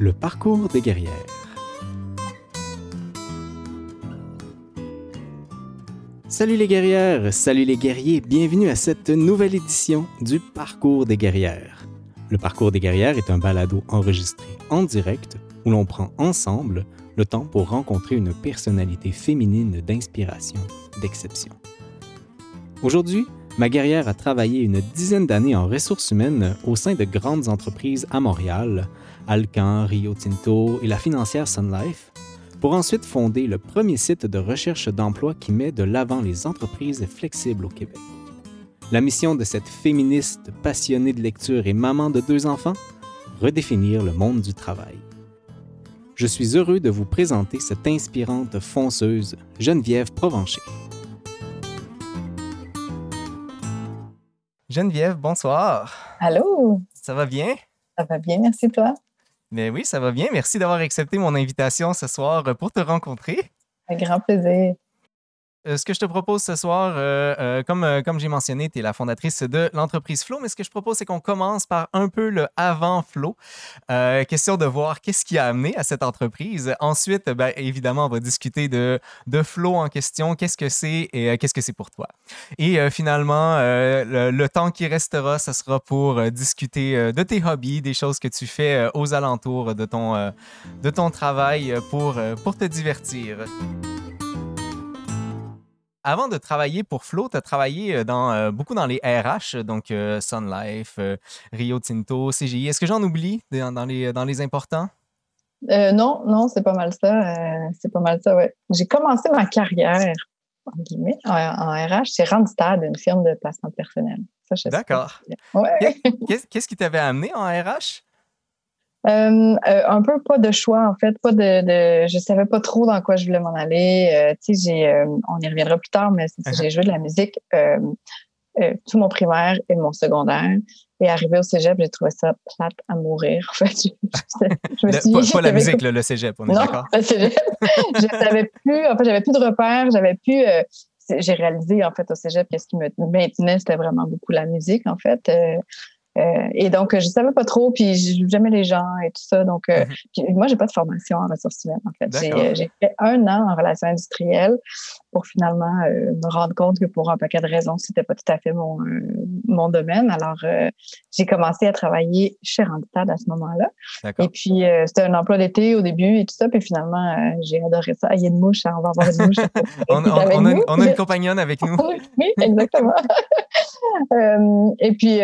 Le parcours des guerrières. Salut les guerrières, salut les guerriers, bienvenue à cette nouvelle édition du Parcours des guerrières. Le Parcours des guerrières est un balado enregistré en direct où l'on prend ensemble le temps pour rencontrer une personnalité féminine d'inspiration, d'exception. Aujourd'hui, ma guerrière a travaillé une dizaine d'années en ressources humaines au sein de grandes entreprises à Montréal, Alcan, Rio Tinto et la financière Sun Life, pour ensuite fonder le premier site de recherche d'emploi qui met de l'avant les entreprises flexibles au Québec. La mission de cette féministe passionnée de lecture et maman de deux enfants? Redéfinir le monde du travail. Je suis heureux de vous présenter cette inspirante fonceuse, Geneviève Provencher. Geneviève, bonsoir. Allô? Ça va bien? Ça va bien, merci toi? Mais oui, ça va bien. Merci d'avoir accepté mon invitation ce soir pour te rencontrer. Un grand plaisir. Euh, ce que je te propose ce soir, euh, euh, comme, comme j'ai mentionné, tu es la fondatrice de l'entreprise Flow, mais ce que je propose, c'est qu'on commence par un peu le avant Flow. question de voir qu'est-ce qui a amené à cette entreprise. Ensuite, ben, évidemment, on va discuter de, de Flow en question, qu'est-ce que c'est et qu'est-ce que c'est pour toi? Et finalement, le, temps qui restera, ce sera pour discuter de tes hobbies, des choses que tu fais aux alentours de ton, de ton travail pour, pour te divertir. Avant de travailler pour Flow, tu as travaillé euh, dans, euh, beaucoup dans les RH, donc euh, Sun Life, Rio Tinto, CGI. Est-ce que j'en oublie dans, les, dans les importants? non, non, c'est pas mal ça. c'est pas mal ça, ouais. J'ai commencé ma carrière, en guillemets, en, RH chez Randstad, une firme de placement personnel. D'accord. Qu'est-ce qui t'avait amené en RH? Euh, euh, un peu pas de choix en fait, pas de, de, je savais pas trop dans quoi je voulais m'en aller. Euh, tu sais, j'ai, on y reviendra plus tard, mais uh-huh. j'ai joué de la musique tout mon primaire et mon secondaire. Et arrivé au cégep, j'ai trouvé ça plate à mourir. En fait, je, me suis pas, pas la musique, le, le cégep, on est d'accord? Le cégep, je savais plus. En fait, j'avais plus de repères, j'avais plus. j'ai réalisé en fait au cégep que ce qui me maintenait, c'était vraiment beaucoup la musique en fait. Euh, et donc, je savais pas trop, puis j'aimais les gens et tout ça. Donc, euh, mhm. moi, j'ai pas de formation en ressources humaines, en fait. J'ai fait un an en relations industrielles pour finalement euh, me rendre compte que pour un paquet de raisons, c'était pas tout à fait mon, mon domaine. Alors, j'ai commencé à travailler chez Randstad à ce moment-là. Et puis, c'était un emploi d'été au début et tout ça. Puis finalement, j'ai adoré ça. il y a une mouche, hein, on va avoir une mouche. on, on, a on, a une, compagnonne avec nous. oui, exactement. et puis,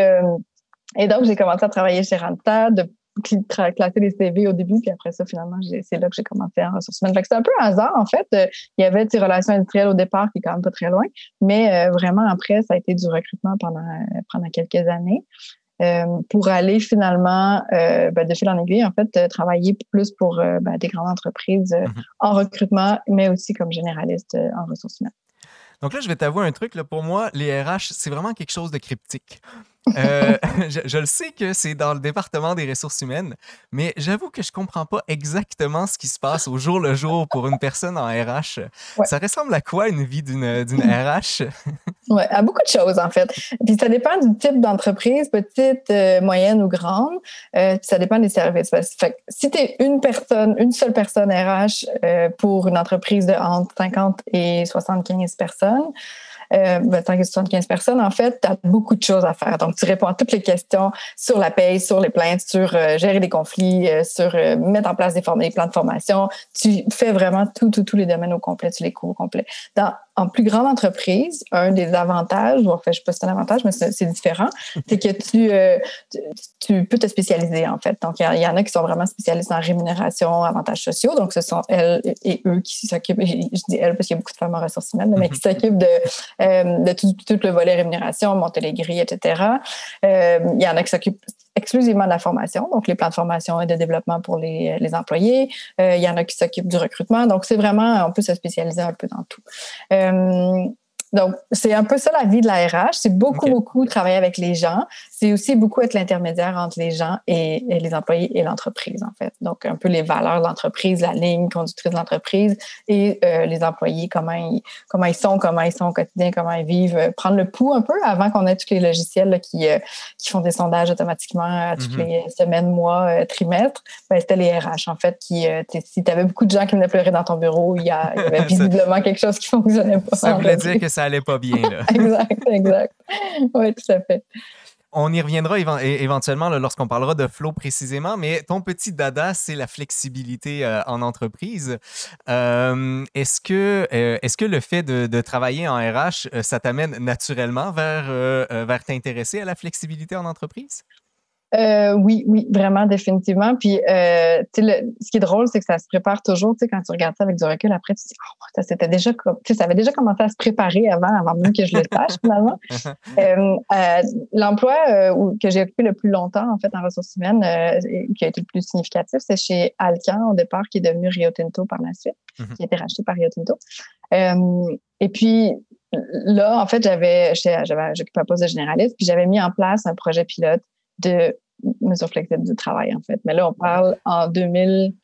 et donc, j'ai commencé à travailler chez Randstad, de classer les CV au début, puis après ça, finalement, c'est là que j'ai commencé en ressources humaines. c'est un peu un hasard, en fait. Euh, il y avait des relations industrielles au départ, qui est quand même pas très loin, mais euh, vraiment, après, ça a été du recrutement pendant, euh, pendant quelques années. pour aller finalement, ben, de fil en aiguille, en fait, travailler plus pour ben, des grandes entreprises mm-hmm. en recrutement, mais aussi comme généraliste en ressources humaines. Donc là, je vais t'avouer un truc. Là, pour moi, les RH, c'est vraiment quelque chose de cryptique. Euh, je, le sais que c'est dans le département des ressources humaines, mais j'avoue que je comprends pas exactement ce qui se passe au jour le jour pour une personne en RH. Ça ressemble à quoi une vie d'une RH? oui, à beaucoup de choses en fait. Puis ça dépend du type d'entreprise, petite, euh, moyenne ou grande. Euh, puis ça dépend des services. Fait si tu es une personne, une seule personne RH pour une entreprise de entre 50 et 75 personnes, euh, ben, tant que 75 personnes, en fait, tu as beaucoup de choses à faire. Donc, tu réponds à toutes les questions sur la paye, sur les plaintes, sur euh, gérer les conflits, euh, sur euh, mettre en place des, des, plans de formation. Tu fais vraiment tout, tout, tous les domaines au complet, tu les cours au complet. En plus grande entreprise, un des avantages, ou en fait, je sais pas si c'est un avantage, mais c'est différent, c'est que tu, tu, peux te spécialiser, en fait. Donc, il y, en a qui sont vraiment spécialistes en rémunération, avantages sociaux. Donc, ce sont elles et eux qui s'occupent, je dis elles parce qu'il y a beaucoup de femmes en ressources humaines, mais qui s'occupent de euh, de tout, le volet rémunération, monter les grilles, etc. Euh, il y en a qui s'occupent exclusivement de la formation, donc les plans de formation et de développement pour les, employés. Euh, il y en a qui s'occupent du recrutement. Donc, c'est vraiment, on peut se spécialiser un peu dans tout. Donc, c'est un peu ça la vie de la RH. C'est beaucoup, beaucoup travailler avec les gens. C'est aussi beaucoup être l'intermédiaire entre les gens et, les employés et l'entreprise, en fait. Donc, un peu les valeurs de l'entreprise, la ligne conductrice de l'entreprise et euh, les employés, comment ils, comment ils sont, comment ils sont au quotidien, comment ils vivent. Euh, prendre le pouls un peu avant qu'on ait tous les logiciels qui, euh, qui font des sondages automatiquement toutes mhm. les semaines, mois, trimestres. Ben, c'était les RH, en fait, qui, si tu avais beaucoup de gens qui venaient pleurer dans ton bureau, il y, avait visiblement quelque chose qui fonctionnait pas. Ça voulait dire que ça allait pas bien. exact, exact. Oui, tout à fait. On y reviendra éventuellement lorsqu'on parlera de flow précisément, mais ton petit dada, c'est la flexibilité euh, en entreprise. Euh, est-ce que, euh, est que le fait de, travailler en RH, ça t'amène naturellement vers, vers t'intéresser à la flexibilité en entreprise? Euh, oui, oui, vraiment, définitivement. Puis, euh, ce qui est drôle, c'est que ça se prépare toujours. Tu sais, quand tu regardes ça avec du recul, après, tu te dis, oh, ça, c'était déjà, ça avait déjà commencé à se préparer avant, avant même que je le sache, finalement. euh, L'emploi euh, que j'ai occupé le plus longtemps, en fait, en ressources humaines, euh, qui a été le plus significatif, c'est chez Alcan, au départ, qui est devenu Rio Tinto par la suite, mm-hmm. qui a été racheté par Rio Tinto. et puis, là, en fait, j'avais, j'occupais un poste de généraliste, puis j'avais mis en place un projet pilote de mesures flexibles du travail, en fait. Mais là, on parle en 2000,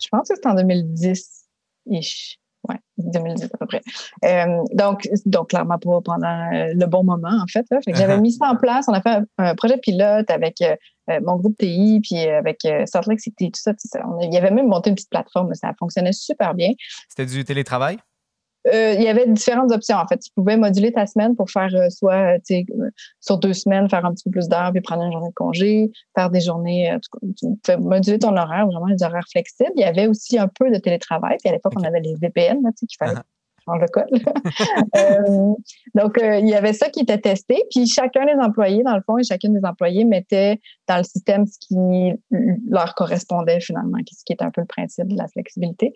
je pense que c'est en 2010 ish. Ouais, 2010 à peu près. Euh, donc, donc, clairement pas pendant euh, le bon moment, en fait. fait que j'avais uh-huh. mis ça en place. On a fait un, projet pilote avec euh, mon groupe TI, puis avec Salt Lake City, tout ça. Tout ça. il y avait même monté une petite plateforme. Ça fonctionnait super bien. C'était du télétravail? Euh, il y avait différentes options. En fait, tu pouvais moduler ta semaine pour faire euh, soit, tu sais, euh, sur deux semaines, faire un petit peu plus d'heures, puis prendre une journée de congé, faire des journées, tu pouvais moduler ton horaire, vraiment des horaires flexibles. Il y avait aussi un peu de télétravail. Puis à l'époque, on avait les VPN, tu sais, qu'il fallait uh-huh le code. Euh, donc, euh, il y avait ça qui était testé. Puis chacun des employés, dans le fond, et chacune des employés mettait dans le système ce qui leur correspondait finalement, ce qui est un peu le principe de la flexibilité.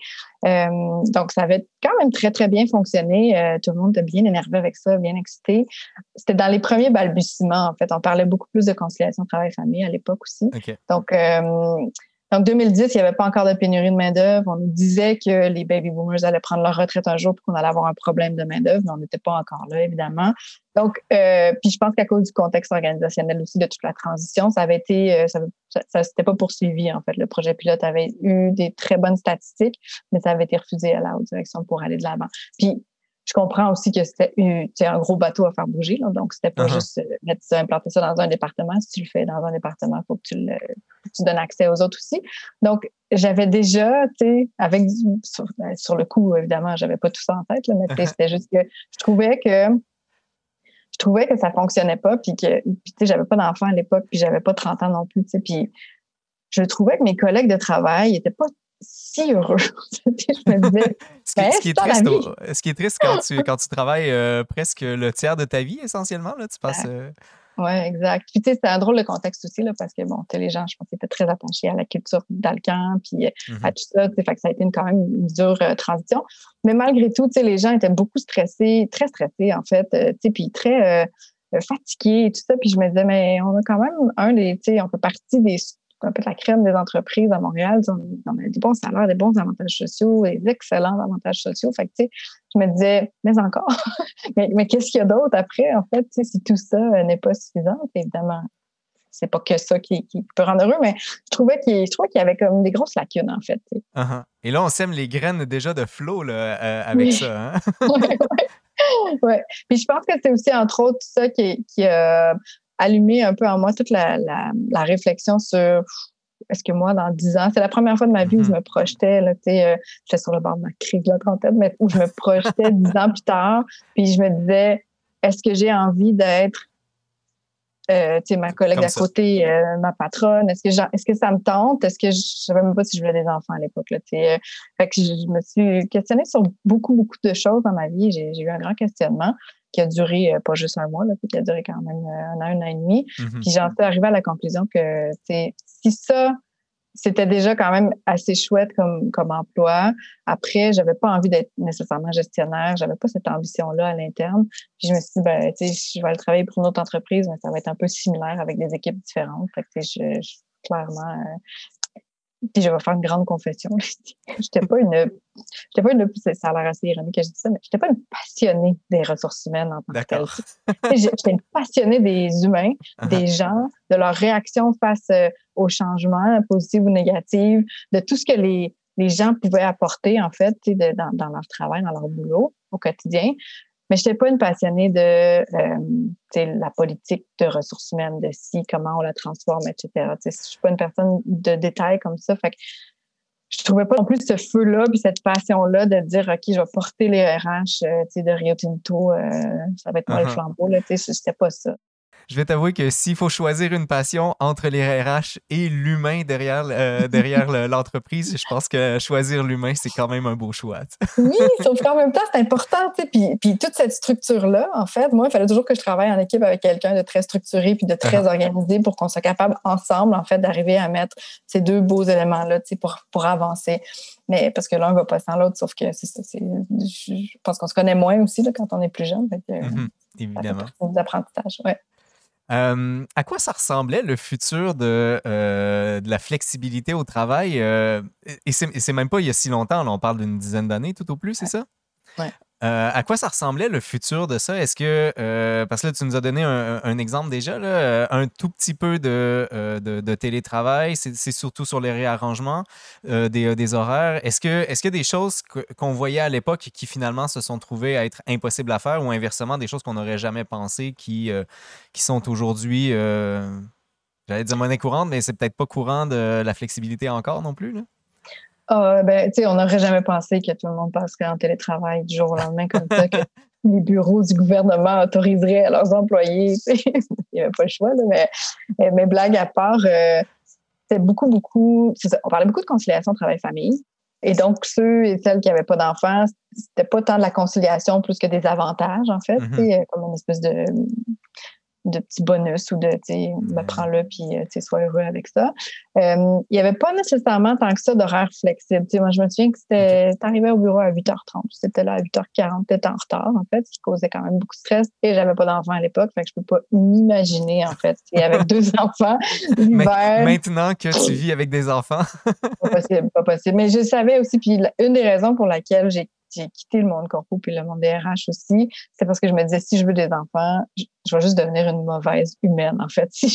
Euh, donc, ça avait quand même très, très bien fonctionné. tout le monde était bien énervé avec ça, bien excité. C'était dans les premiers balbutiements, en fait. On parlait beaucoup plus de conciliation travail-famille à l'époque aussi. Donc, donc, 2010, il n'y avait pas encore de pénurie de main-d'œuvre. On nous disait que les baby boomers allaient prendre leur retraite un jour pour qu'on allait avoir un problème de main-d'œuvre, mais on n'était pas encore là, évidemment. Donc, euh, puis je pense qu'à cause du contexte organisationnel aussi de toute la transition, ça avait été, euh, ça, ça, s'était pas poursuivi, en fait. Le projet pilote avait eu des très bonnes statistiques, mais ça avait été refusé à la haute direction pour aller de l'avant. Puis, je comprends aussi que c'était un gros bateau à faire bouger. Là, donc, c'était pas uh-huh. juste euh, mettre ça, implanter ça dans un département. Si tu le fais dans un département, il faut que tu, le, tu donnes accès aux autres aussi. Donc, j'avais déjà, tu sais, avec ben, sur, le coup, évidemment, j'avais pas tout ça en tête, mais uh-huh. c'était juste que je trouvais que je trouvais que ça fonctionnait pas, puis que tu sais, j'avais pas d'enfant à l'époque, puis j'avais pas 30 ans non plus, tu sais, puis je trouvais que mes collègues de travail n'étaient pas si heureux. je me disais, ce, qui, ce, qui est triste, ce, qui, est triste, quand tu, quand tu travailles euh, presque le tiers de ta vie, essentiellement, là, tu passes. Euh, oui, exact. Puis, tu sais, c'est un drôle de contexte aussi, là, parce que, bon, les gens, je pense étaient très attachés à la culture d'Alcan, puis euh, à tout ça, fait que ça a été une, quand même une dure transition. Mais malgré tout, tu sais, les gens étaient beaucoup stressés, très stressés, en fait, tu sais, puis très fatigués et tout ça. Puis je me disais, mais on a quand même un des, tu sais, on fait partie des un peu la crème des entreprises à Montréal. On, a des bons salaires, des bons avantages sociaux, des excellents avantages sociaux. Fait que, tu sais, je me disais, mais encore, mais, qu'est-ce qu'il y a d'autre après, en fait, si tout ça euh, n'est pas suffisant, évidemment, c'est pas que ça qui, peut rendre heureux, mais je trouvais qu'il y avait comme des grosses lacunes, en fait. Uh-huh. Et là, on sème les graines déjà de flot là, euh, avec ça. Hein? ouais, Puis je pense que c'est aussi, entre autres, ça qui, qui a allumé un peu en moi toute la, la, réflexion sur est-ce que moi, dans dix ans, c'est la première fois de ma vie où je mm-hmm. me projetais, là, tu sais, euh, j'étais sur le bord de ma crise de la trentaine, mais où je me projetais dix ans plus tard, puis je me disais, est-ce que j'ai envie d'être, euh, tu sais, ma collègue à côté, euh, ma patronne, est-ce que, est-ce que ça me tente? Est-ce que je, je savais même pas si je voulais des enfants à l'époque, là, tu sais. fait que je, me suis questionnée sur beaucoup, beaucoup de choses dans ma vie. J'ai, j'ai eu un grand questionnement qui a duré euh, pas juste un mois, là, qui a duré quand même euh, un an, un an et demi. Mm-hmm. Puis j'en suis arrivée à la conclusion que si ça, c'était déjà quand même assez chouette comme, comme emploi. Après, j'avais pas envie d'être nécessairement gestionnaire. J'avais pas cette ambition-là à l'interne. Puis je me suis dit, ben, tu sais, je vais aller travailler pour une autre entreprise, mais ça va être un peu similaire avec des équipes différentes. Fait que, je, je, clairement, euh, puis je vais faire une grande confession. j'étais pas une, j'étais pas une, ça a l'air assez ironique que je dis ça, mais j'étais pas une passionnée des ressources humaines en tant que telle. j'étais une passionnée des humains, uh-huh. des gens, de leur réaction face euh, aux changements, positifs ou négatifs, de tout ce que les, les gens pouvaient apporter, en fait, de, dans, dans leur travail, dans leur boulot au quotidien. Mais je n'étais pas une passionnée de euh, la politique de ressources humaines, de si, comment on la transforme, etc. Je ne suis pas une personne de détails comme ça. Fait que je trouvais pas non plus ce feu-là puis cette passion-là de dire OK, je vais porter les RH euh, de Rio Tinto, euh, ça va être moi le uh-huh. flambeau. Là, c'était pas ça je vais t'avouer que s'il faut choisir une passion entre les RH et l'humain derrière, euh, derrière l'entreprise, je pense que choisir l'humain, c'est quand même un beau choix. oui, sauf qu'en même temps, c'est important. Puis, puis toute cette structure-là, en fait, moi, il fallait toujours que je travaille en équipe avec quelqu'un de très structuré puis de très uh-huh. organisé pour qu'on soit capable ensemble, en fait, d'arriver à mettre ces deux beaux éléments-là pour, pour avancer. Mais parce que l'un ne va pas sans l'autre, sauf que. Je pense qu'on se connaît moins aussi là, quand on est plus jeune. Mm-hmm. évidemment. D'apprentissage, ouais à quoi ça ressemblait le futur de, euh, de la flexibilité au travail? Euh, et c'est même pas il y a si longtemps, on parle d'une dizaine d'années tout au plus, c'est ça? Ouais. Euh, à quoi ça ressemblait le futur de ça? Est-ce que, euh, parce que là, tu nous as donné un, exemple déjà, là, euh, un tout petit peu de, télétravail, c'est surtout sur les réarrangements des, horaires. Est-ce que est qu'il y a des choses qu'on voyait à l'époque qui finalement se sont trouvées à être impossibles à faire ou inversement des choses qu'on n'aurait jamais pensé qui, qui sont aujourd'hui, j'allais dire monnaie courante, mais c'est peut-être pas courant de la flexibilité encore non plus? Là? Ah, ben, tu sais, on n'aurait jamais pensé que tout le monde passerait en télétravail du jour au lendemain comme ça, que les bureaux du gouvernement autoriseraient à leurs employés. Il n'y avait pas le choix, là, mais, mais blague à part, euh, c'était beaucoup, beaucoup. on parlait beaucoup de conciliation travail-famille. Et donc, ceux et celles qui n'avaient pas d'enfants, c'était pas tant de la conciliation plus que des avantages, en fait, mm-hmm. comme une espèce de de petits bonus ou de, tu sais, me prends-le puis, euh, tu sais, sois heureux avec ça. Euh, il n'y avait pas nécessairement tant que ça d'horaire flexible. Tu sais, moi, je me souviens que c'était, arrivé au bureau à 8h30. C'était là à 8h40, peut-être en retard, en fait, ce qui causait quand même beaucoup de stress. Et j'avais pas d'enfants à l'époque, fait que je peux pas m'imaginer, en fait, et avec deux enfants, l'hiver. Maintenant que tu vis avec des enfants. pas possible, pas possible. Mais je savais aussi, puis une des raisons pour laquelle j'ai j'ai quitté le monde corpo puis le monde des RH aussi, c'est parce que je me disais, si je veux des enfants, je, vais juste devenir une mauvaise humaine, en fait. Si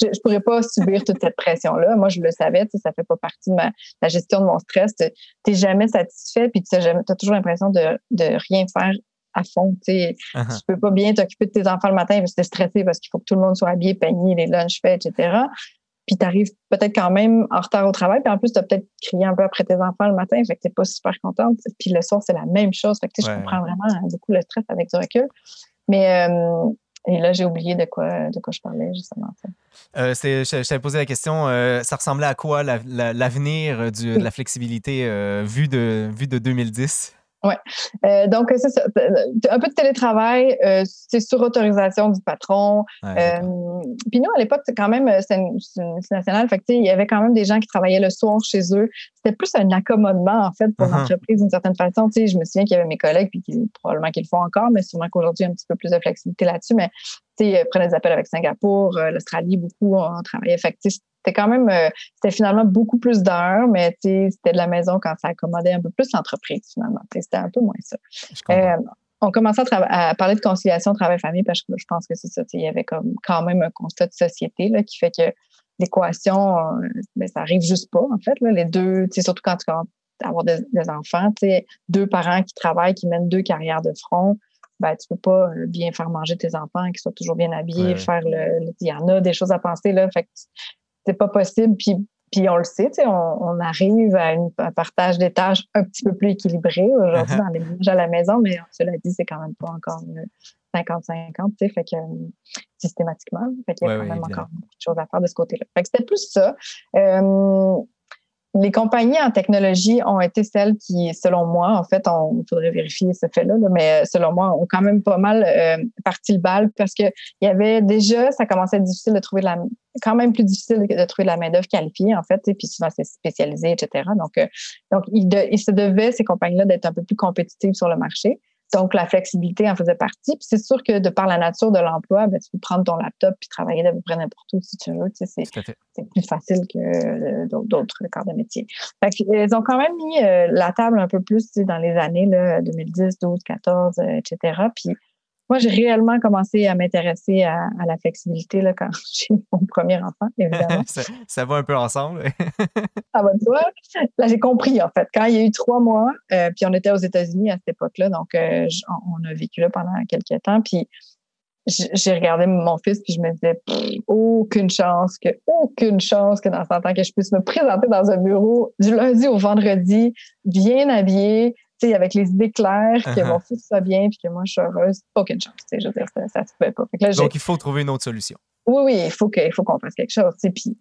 je, je, pourrais pas subir toute cette pression-là. Moi, je le savais, ça fait pas partie de ma, la gestion de mon stress. Tu n'es jamais satisfait puis tu as, toujours l'impression de, de rien faire à fond. Tu ne uh-huh. peux pas bien t'occuper de tes enfants le matin parce que tu es stressé parce qu'il faut que tout le monde soit habillé, peigné, les lunchs faits, etc puis tu arrives peut-être quand même en retard au travail, puis en plus, tu as peut-être crié un peu après tes enfants le matin, fait que tu pas super contente. Puis le soir, c'est la même chose. Fait que je comprends vraiment beaucoup le stress avec du recul. Mais euh, et là, j'ai oublié de quoi, de quoi je parlais, justement. Euh, je, t'avais posé la question, euh, ça ressemblait à quoi l'avenir de la flexibilité vue, de, vue de 2010? Oui. Euh, donc, c'est ça. Un peu de télétravail, euh, c'est sur autorisation du patron. Euh, puis nous, à l'époque, c'est quand même, c'est national. Fait il y avait quand même des gens qui travaillaient le soir chez eux. C'était plus un accommodement, en fait, pour uh-huh. l'entreprise d'une certaine façon. Tu sais, je me souviens qu'il y avait mes collègues, puis probablement qu'ils le font encore, mais sûrement qu'aujourd'hui, il y a un petit peu plus de flexibilité là-dessus. Mais, tu sais, prenaient des appels avec Singapour, l'Australie, beaucoup, on travaillait. Fait c'était quand même, euh, c'était finalement beaucoup plus d'heures, mais c'était de la maison quand ça accommodait un peu plus l'entreprise, finalement. C'était un peu moins ça. Euh, on commençait à, parler de conciliation travail-famille parce que je pense que c'est ça. Il y avait comme quand même un constat de société là, qui fait que l'équation, euh, ben, ça arrive juste pas, en fait. Là, les deux, surtout quand tu commences à avoir des, enfants, deux parents qui travaillent, qui mènent deux carrières de front, ben, tu peux pas bien faire manger tes enfants, qu'ils soient toujours bien habillés, faire le. Il y en a des choses à penser, là. Fait que c'est pas possible. Puis, puis on le sait, on, on arrive à un partage des tâches un petit peu plus équilibré aujourd'hui uh-huh. dans les ménages à la maison, mais cela dit, c'est quand même pas encore 50-50, fait que systématiquement. Fait qu'il y a quand même encore beaucoup de choses à faire de ce côté-là. Fait que c'était plus ça. Euh, les compagnies en technologie ont été celles qui, selon moi, en fait, on faudrait vérifier ce fait-là, mais selon moi, ont quand même pas mal euh, parti le bal parce que il y avait déjà, ça commençait à être difficile de trouver de la, quand même plus difficile de trouver la main d'œuvre qualifiée, en fait, et puis souvent c'est spécialisé, etc. Donc, euh, donc il, se devait ces compagnies-là d'être un peu plus compétitives sur le marché. Donc, la flexibilité en faisait partie. Puis c'est sûr que de par la nature de l'emploi, ben, tu peux prendre ton laptop puis travailler d'à peu près n'importe où si tu veux. Tu sais, c'est plus facile que euh, d'autres corps de métier. Fait ils ont quand même mis la table un peu plus dans les années là, 2010, 12, 14, etc. Puis moi, j'ai réellement commencé à m'intéresser à, la flexibilité là, quand j'ai mon premier enfant, évidemment. ça, va un peu ensemble. ça va de soi. Là, j'ai compris, en fait. Quand il y a eu trois mois, euh, puis on était aux États-Unis à cette époque-là, donc euh, on a vécu là pendant quelques temps, puis j'ai regardé mon fils, puis je me disais, aucune chance, que, aucune chance que dans ce temps que je puisse me présenter dans un bureau du lundi au vendredi, bien habillé, avec les idées claires, que mon uh-huh. fils soit bien, puis que moi, je suis heureuse, aucune chance. Je veux dire, ça, se fait pas. Donc, il faut trouver une autre solution. Oui, oui, il faut qu'on fasse quelque chose. Puis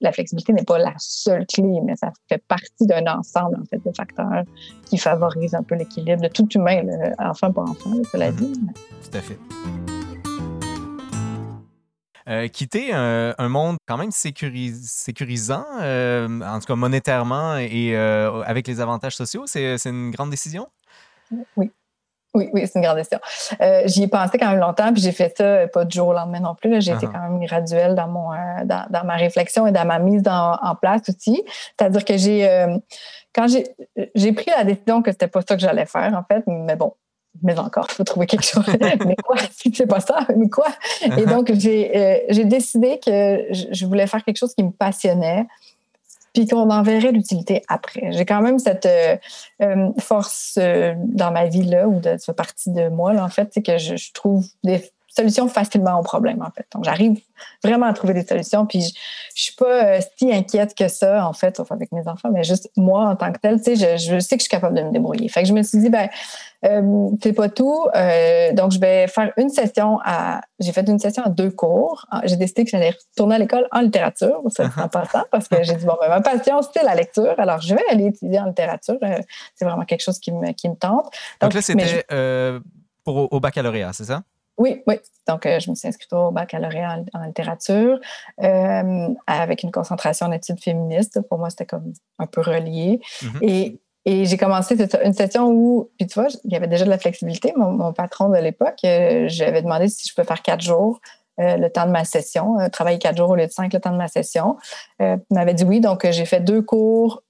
la, flexibilité, n'est pas la seule clé, mais ça fait partie d'un ensemble en fait, de facteurs qui favorisent un peu l'équilibre de tout humain, enfant pour enfant, c'est la vie. Tout à fait. Euh, quitter un, monde quand même sécurisant, euh, en tout cas monétairement et euh, avec les avantages sociaux, c'est une grande décision? Oui. Oui, oui, c'est une grande décision. J'y ai pensé quand même longtemps, puis j'ai fait ça pas du jour au lendemain non plus. J'ai été uh-huh. quand même graduelle dans, mon, dans, ma réflexion et dans ma mise en place aussi. C'est-à-dire que j'ai quand j'ai pris la décision que c'était pas ça que j'allais faire, en fait, mais bon, mais encore, il faut trouver quelque chose. mais quoi? C'est pas ça, mais quoi? Et uh-huh. donc, euh, j'ai décidé que je voulais faire quelque chose qui me passionnait, puis qu'on en verrait l'utilité après. J'ai quand même cette euh, euh, force dans ma vie, là, ou de, cette partie de moi, là, en fait, c'est que je, je, trouve des solutions facilement aux problèmes, en fait. Donc, j'arrive vraiment à trouver des solutions. Puis, je, je suis pas euh, si inquiète que ça, en fait, sauf avec mes enfants, mais juste moi, en tant que telle, tu sais, je, je, sais que je suis capable de me débrouiller. Fait que je me suis dit, ben, euh, c'est pas tout. Euh, donc, je vais faire une session à. J'ai fait une session à deux cours. Ah, j'ai décidé que j'allais retourner à l'école en littérature, en passant, parce que j'ai dit, bon, ben, ma passion, c'est la lecture. Alors, je vais aller étudier en littérature. c'est vraiment quelque chose qui me, qui me tente. Donc, là, c'était pour au baccalauréat, c'est ça? Oui, oui. Donc, euh, je me suis inscrite au baccalauréat en, littérature euh, avec une concentration en études féministes. Pour moi, c'était comme un peu relié. Mm-hmm. Et, et j'ai commencé une session où, puis tu vois, il y avait déjà de la flexibilité. Mon, patron de l'époque, euh, j'avais demandé si je pouvais faire quatre jours euh, le temps de ma session, euh, travailler quatre jours au lieu de cinq le temps de ma session. Euh, il m'avait dit oui, donc j'ai fait deux cours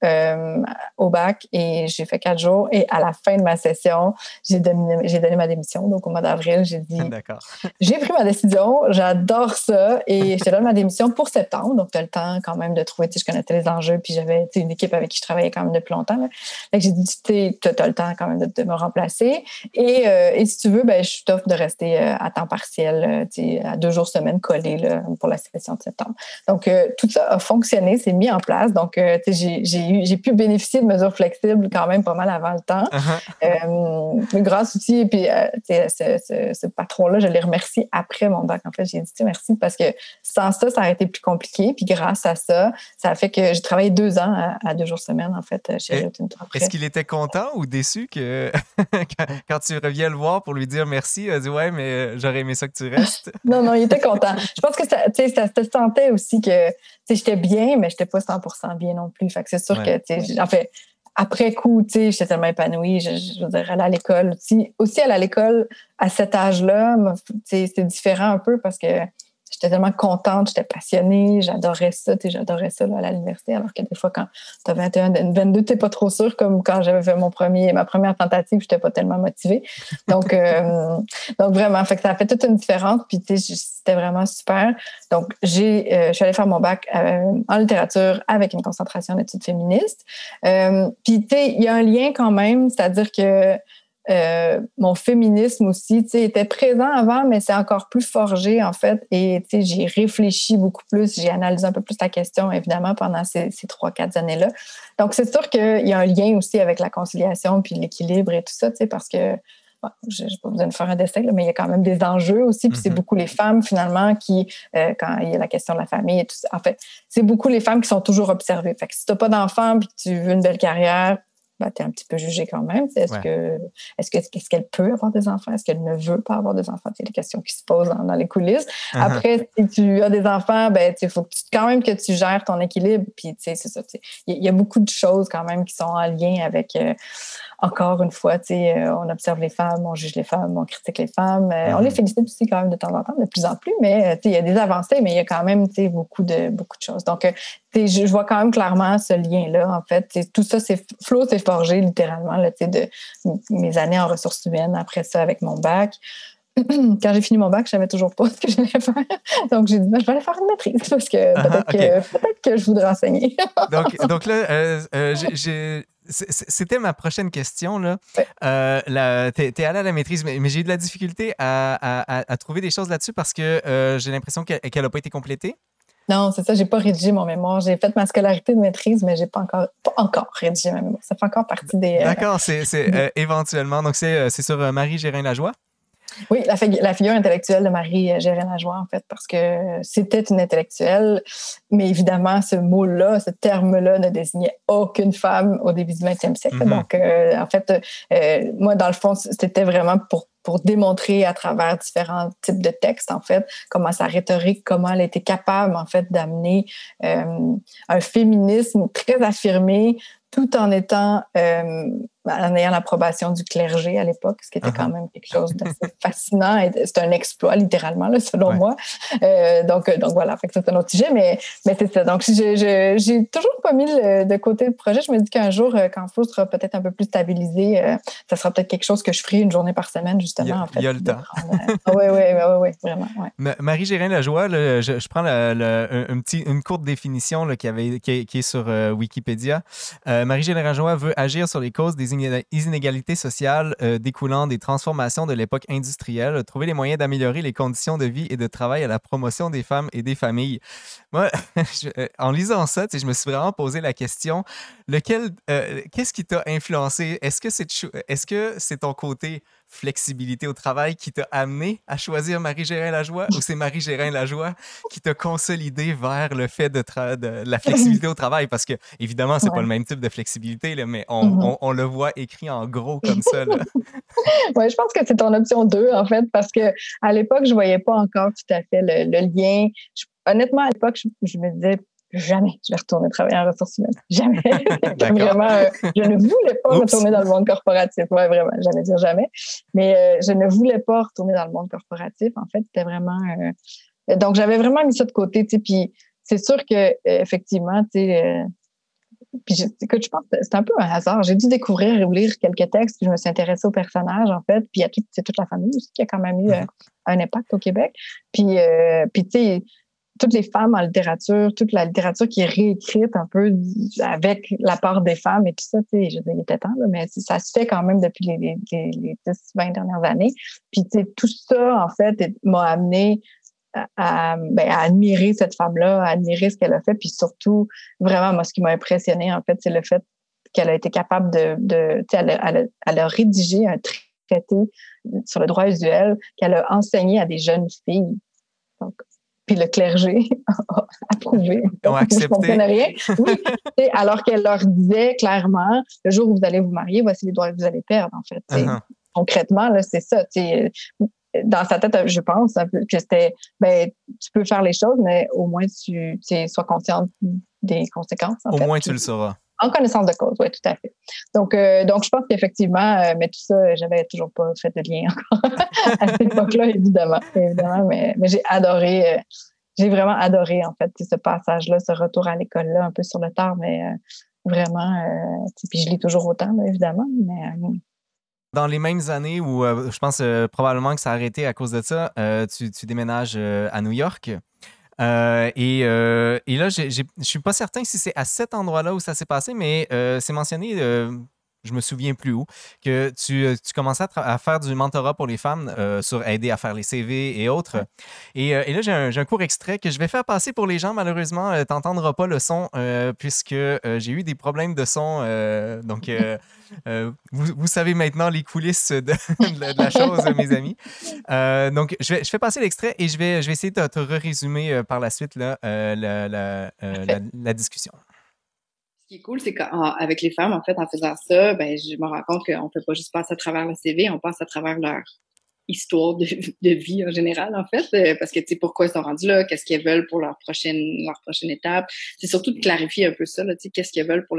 au bac et j'ai fait quatre jours. Et à la fin de ma session, j'ai donné, j'ai donné ma démission. Donc au mois d'avril, j'ai dit j'ai pris ma décision, j'adore ça et je te donne ma démission pour septembre. Donc tu as le temps quand même de trouver, tu sais, je connaissais les enjeux, puis j'avais une équipe avec qui je travaillais quand même depuis longtemps. Là. j'ai dit tu as le temps quand même de, me remplacer. Et, et, si tu veux, ben, je t'offre de rester à temps partiel, à deux jours semaine collés pour la session de septembre. Donc, euh, tout ça a fonctionné, c'est mis en place. Donc, euh, j'ai pu bénéficier de mesures flexibles quand même pas mal avant le temps. Uh-huh. Euh, grâce aussi, et puis ce, patron-là, je l'ai remercié après mon bac. En fait, j'ai dit merci parce que sans ça, ça aurait été plus compliqué. Puis grâce à ça, ça a fait que j'ai travaillé deux ans à, deux jours semaine, en fait, chez Est-ce qu'il était content ou déçu que quand, tu reviens le voir pour lui dire merci, il a dit Ouais, mais j'aurais aimé ça que tu restes? non, non, il était content. Je pense que ça, ça se sentait aussi que j'étais bien, mais je n'étais pas 100% bien non plus. Fait que c'est sûr que, en fait, après coup, j'étais tellement épanouie. Je, veux dire, aller à l'école aussi. Aussi, aller à l'école à cet âge-là, c'est différent un peu parce que j'étais tellement contente, j'étais passionnée, j'adorais ça, j'adorais ça là, à l'université, alors que des fois, quand tu as 21, 22, tu n'es pas trop sûr, comme quand j'avais fait mon premier, ma première tentative, je n'étais pas tellement motivée. Donc, euh, donc vraiment, fait que ça a fait toute une différence, puis c'était vraiment super. Donc, j'ai, euh, je suis allée faire mon bac euh, en littérature avec une concentration en études féministes. puis, tu sais, il y a un lien quand même, c'est-à-dire que euh, mon féminisme aussi, tu sais, était présent avant, mais c'est encore plus forgé, en fait. Et, tu sais, j'ai réfléchi beaucoup plus, j'ai analysé un peu plus la question, évidemment, pendant ces, trois, quatre années-là. Donc, c'est sûr qu'il y a un lien aussi avec la conciliation puis l'équilibre et tout ça, tu sais, parce que, je n'ai pas besoin de faire un dessin, mais il y a quand même des enjeux aussi. Puis c'est mm-hmm. beaucoup les femmes, finalement, qui, euh, quand il y a la question de la famille et tout ça, en fait, c'est beaucoup les femmes qui sont toujours observées. Fait que si tu n'as pas d'enfant puis que tu veux une belle carrière, bah, tu es un petit peu jugé quand même. Est-ce que est-ce que est-ce qu'elle peut avoir des enfants? Est-ce qu'elle ne veut pas avoir des enfants? C'est des questions qui se posent dans, les coulisses. Uh-huh. Après, si tu as des enfants, ben il faut quand même que tu gères ton équilibre. Puis c'est ça. Il y, a beaucoup de choses quand même qui sont en lien avec, euh, encore une fois, tu sais, on observe les femmes, on juge les femmes, on critique les femmes. On les mm-hmm. félicite aussi quand même de temps en temps, de plus en plus, mais tu sais, il y a des avancées, mais il y a quand même, tu sais, beaucoup de, beaucoup de choses. Donc, je, vois quand même clairement ce lien-là, en fait. tout ça, c'est Flo s'est forgé littéralement là, de mes années en ressources humaines, après ça avec mon bac. quand j'ai fini mon bac, je savais toujours pas ce que j'allais faire. Donc, j'ai dit, ben, je vais aller faire une maîtrise parce que ah, peut-être que, je voudrais enseigner. donc, donc là, euh, euh, c'était ma prochaine question. Là. Euh, tu es, allé à la maîtrise, mais, j'ai eu de la difficulté à, trouver des choses là-dessus parce que j'ai l'impression qu'elle n'a pas été complétée. Non, c'est ça, j'ai pas rédigé mon mémoire. J'ai fait ma scolarité de maîtrise, mais j'ai pas encore, pas encore rédigé ma mémoire. Ça fait encore partie des. D'accord, c'est éventuellement. Donc, c'est sur Marie Gérin-Lajoie? Oui, la, figure intellectuelle de Marie euh, Gérin Lajoie, en fait, parce que c'était une intellectuelle, mais évidemment, ce mot-là, ce terme-là ne désignait aucune femme au début du 20e siècle. Mm-hmm. Donc, euh, en fait, euh, moi, dans le fond, c'était vraiment pour pour démontrer à travers différents types de textes, en fait, comment sa rhétorique, comment elle était capable, en fait, d'amener un féminisme très affirmé, tout en étant en ayant l'approbation du clergé à l'époque, ce qui était quand uh-huh. même quelque chose d'assez fascinant. C'est un exploit, littéralement, là, selon moi. Euh, donc, donc voilà, c'est un autre sujet, mais, mais c'est ça. Donc, j'ai toujours pas mis de côté le projet. Je me dis qu'un jour, euh, quand Flo sera peut-être un peu plus stabilisé, euh, ça sera peut-être quelque chose que je ferai une journée par semaine, justement. Il y a, en fait, il y a le temps. oui, oui, oui, vraiment. Marie Gérin-Lajoie, je, je prends un petit, une courte définition là, qui, avait, qui, est, sur Wikipédia. Marie Gérin-Lajoie veut agir sur les causes des inégalités sociales euh, découlant des transformations de l'époque industrielle, trouver les moyens d'améliorer les conditions de vie et de travail à la promotion des femmes et des familles. Moi, euh, en lisant ça, je me suis vraiment posé la question, lequel, euh, qu'est-ce qui t'a influencé? Est-ce que c'est est -ce c'est ton côté flexibilité au travail qui t'a amené à choisir Marie-Gérin-Lajoie ou c'est Marie-Gérin-Lajoie qui t'a consolidé vers le fait de, la flexibilité au travail? Parce que, évidemment, c'est pas le même type de flexibilité, là, mais mm-hmm. on, le voit écrit en gros comme ça. oui, je pense que c'est ton option 2, en fait, parce que à l'époque, je voyais pas encore tout à fait le, lien. honnêtement, à l'époque, je, me disais jamais je vais retourner travailler en ressources humaines. Jamais. vraiment, euh, je ne voulais pas retourner dans le monde corporatif. Ouais, vraiment, j'allais dire jamais. Mais euh, je ne voulais pas retourner dans le monde corporatif. En fait, c'était vraiment. Euh, donc, j'avais vraiment mis ça de côté. Puis, c'est sûr que effectivement, tu sais. puis, je, écoute, je pense que c'est un peu un hasard. J'ai dû découvrir et lire quelques textes, puis je me suis intéressée aux personnages, en fait. Puis, il y a toute la famille aussi qui a quand même eu mm-hmm. un impact au Québec. Puis, puis tu sais, toutes les femmes en littérature, toute la littérature qui est réécrite un peu avec la part des femmes et tout ça, tu sais, je il était temps, mais ça se fait quand même depuis les, les, les 10, 20 dernières années. Puis, tu sais, tout ça, en fait, m'a amené à, ben, à, admirer cette femme-là, à admirer ce qu'elle a fait, puis surtout, vraiment, moi, ce qui m'a impressionné, en fait, c'est le fait qu'elle a été capable de, de tu sais, elle, elle, elle, a rédigé un traité sur le droit usuel qu'elle a enseigné à des jeunes filles. Donc, puis le clergé a approuvé. Ont accepté. rien. Oui, alors qu'elle leur disait clairement, le jour où vous allez vous marier, voici les droits que vous allez perdre, en fait. Uh-huh. Concrètement, là, c'est ça. Dans sa tête, je pense que c'était, ben, tu peux faire les choses, mais au moins tu, sois consciente des conséquences. au moins tu le sauras. En connaissance de cause, oui, tout à fait. Donc, euh, donc je pense qu'effectivement, euh, mais tout ça, j'avais toujours pas fait de lien encore à cette époque-là, évidemment. évidemment mais, j'ai adoré, euh, j'ai vraiment adoré, en fait, ce passage-là, ce retour à l'école-là, un peu sur le tard, mais vraiment, puis je lis toujours autant, évidemment, mais dans les mêmes années où je pense probablement que ça a arrêté à cause de ça, tu, déménages à New York. Euh, euh, et, là, je ne suis pas certain si c'est à cet endroit-là où ça s'est passé, mais euh, c'est mentionné je me souviens plus où, que tu, tu commençais à, faire du mentorat pour les femmes sur aider à faire les CV et autres. Et, là, j'ai un, un, court extrait que je vais faire passer pour les gens. Malheureusement, tu n'entendras pas le son puisque j'ai eu des problèmes de son. donc, euh, vous, savez maintenant les coulisses de, la chose, mes amis. Euh, donc, je, vais, je fais passer l'extrait et je vais, je vais essayer de te résumer euh, par la suite là, la, la, discussion. Qui est cool, c'est qu'avec les femmes, en fait, en faisant ça, ben, je me rends compte qu'on ne peut pas juste passer à travers le CV, on passe à travers leur histoire de, vie en général, en fait, parce que, tu sais, pourquoi ils sont rendus là, qu'est-ce qu'ils veulent pour leur prochaine, leur prochaine étape. C'est surtout de clarifier un peu ça, tu sais, qu'est-ce qu'ils veulent pour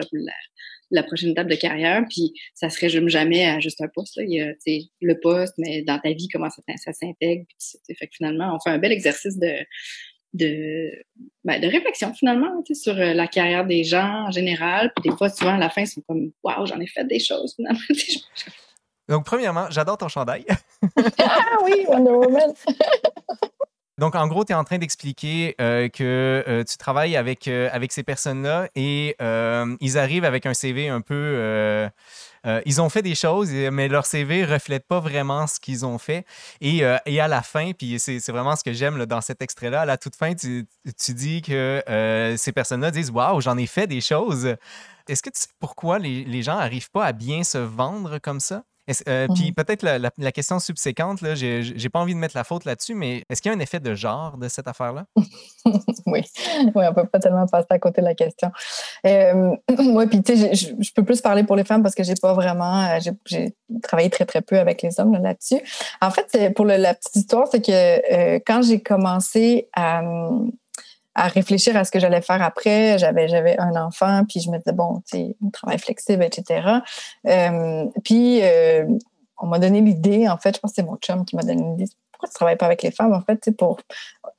la prochaine étape de carrière, puis ça se résume jamais à juste un poste. Là. Il y a le poste, mais dans ta vie, comment ça, s'intègre. Fait que finalement, on fait un bel exercice de, de, ben, de réflexion finalement sur euh, la carrière des gens en général. Puis des fois, souvent, à la fin, ils sont comme Waouh, j'en ai fait des choses finalement. Donc, premièrement, j'adore ton chandail. ah oui, Wonder Woman. Donc, en gros, tu es en train d'expliquer euh, que euh, tu travailles avec, euh, avec ces personnes-là et ils arrivent avec un CV un peu. ils ont fait des choses, mais leur CV ne reflète pas vraiment ce qu'ils ont fait. Et, et, à la fin, puis c'est vraiment ce que j'aime dans cet extrait-là, à la toute fin, tu, tu dis que ces personnes-là disent Waouh, j'en ai fait des choses. Est-ce que tu sais pourquoi les, les gens n'arrivent pas à bien se vendre comme ça? Euh, puis mmh peut-être la, question subséquente, là, j'ai, pas envie de mettre la faute là-dessus, mais est-ce qu'il y a un effet de genre de cette affaire-là? oui. oui, on peut pas tellement passer à côté de la question. Euh, oui, puis tu sais, je peux plus parler pour les femmes parce que j'ai pas vraiment, euh, j'ai, travaillé très très peu avec les hommes là-dessus. En fait, pour la petite histoire, c'est que quand j'ai commencé à à réfléchir à ce que j'allais faire après. J'avais j'avais un enfant, puis je me disais bon, tu sais, travail flexible, etc. Euh, puis euh, on m'a donné l'idée, en fait, je pense que c'est mon chum qui m'a donné l'idée. Pourquoi tu travailles pas avec les femmes, en fait, pour.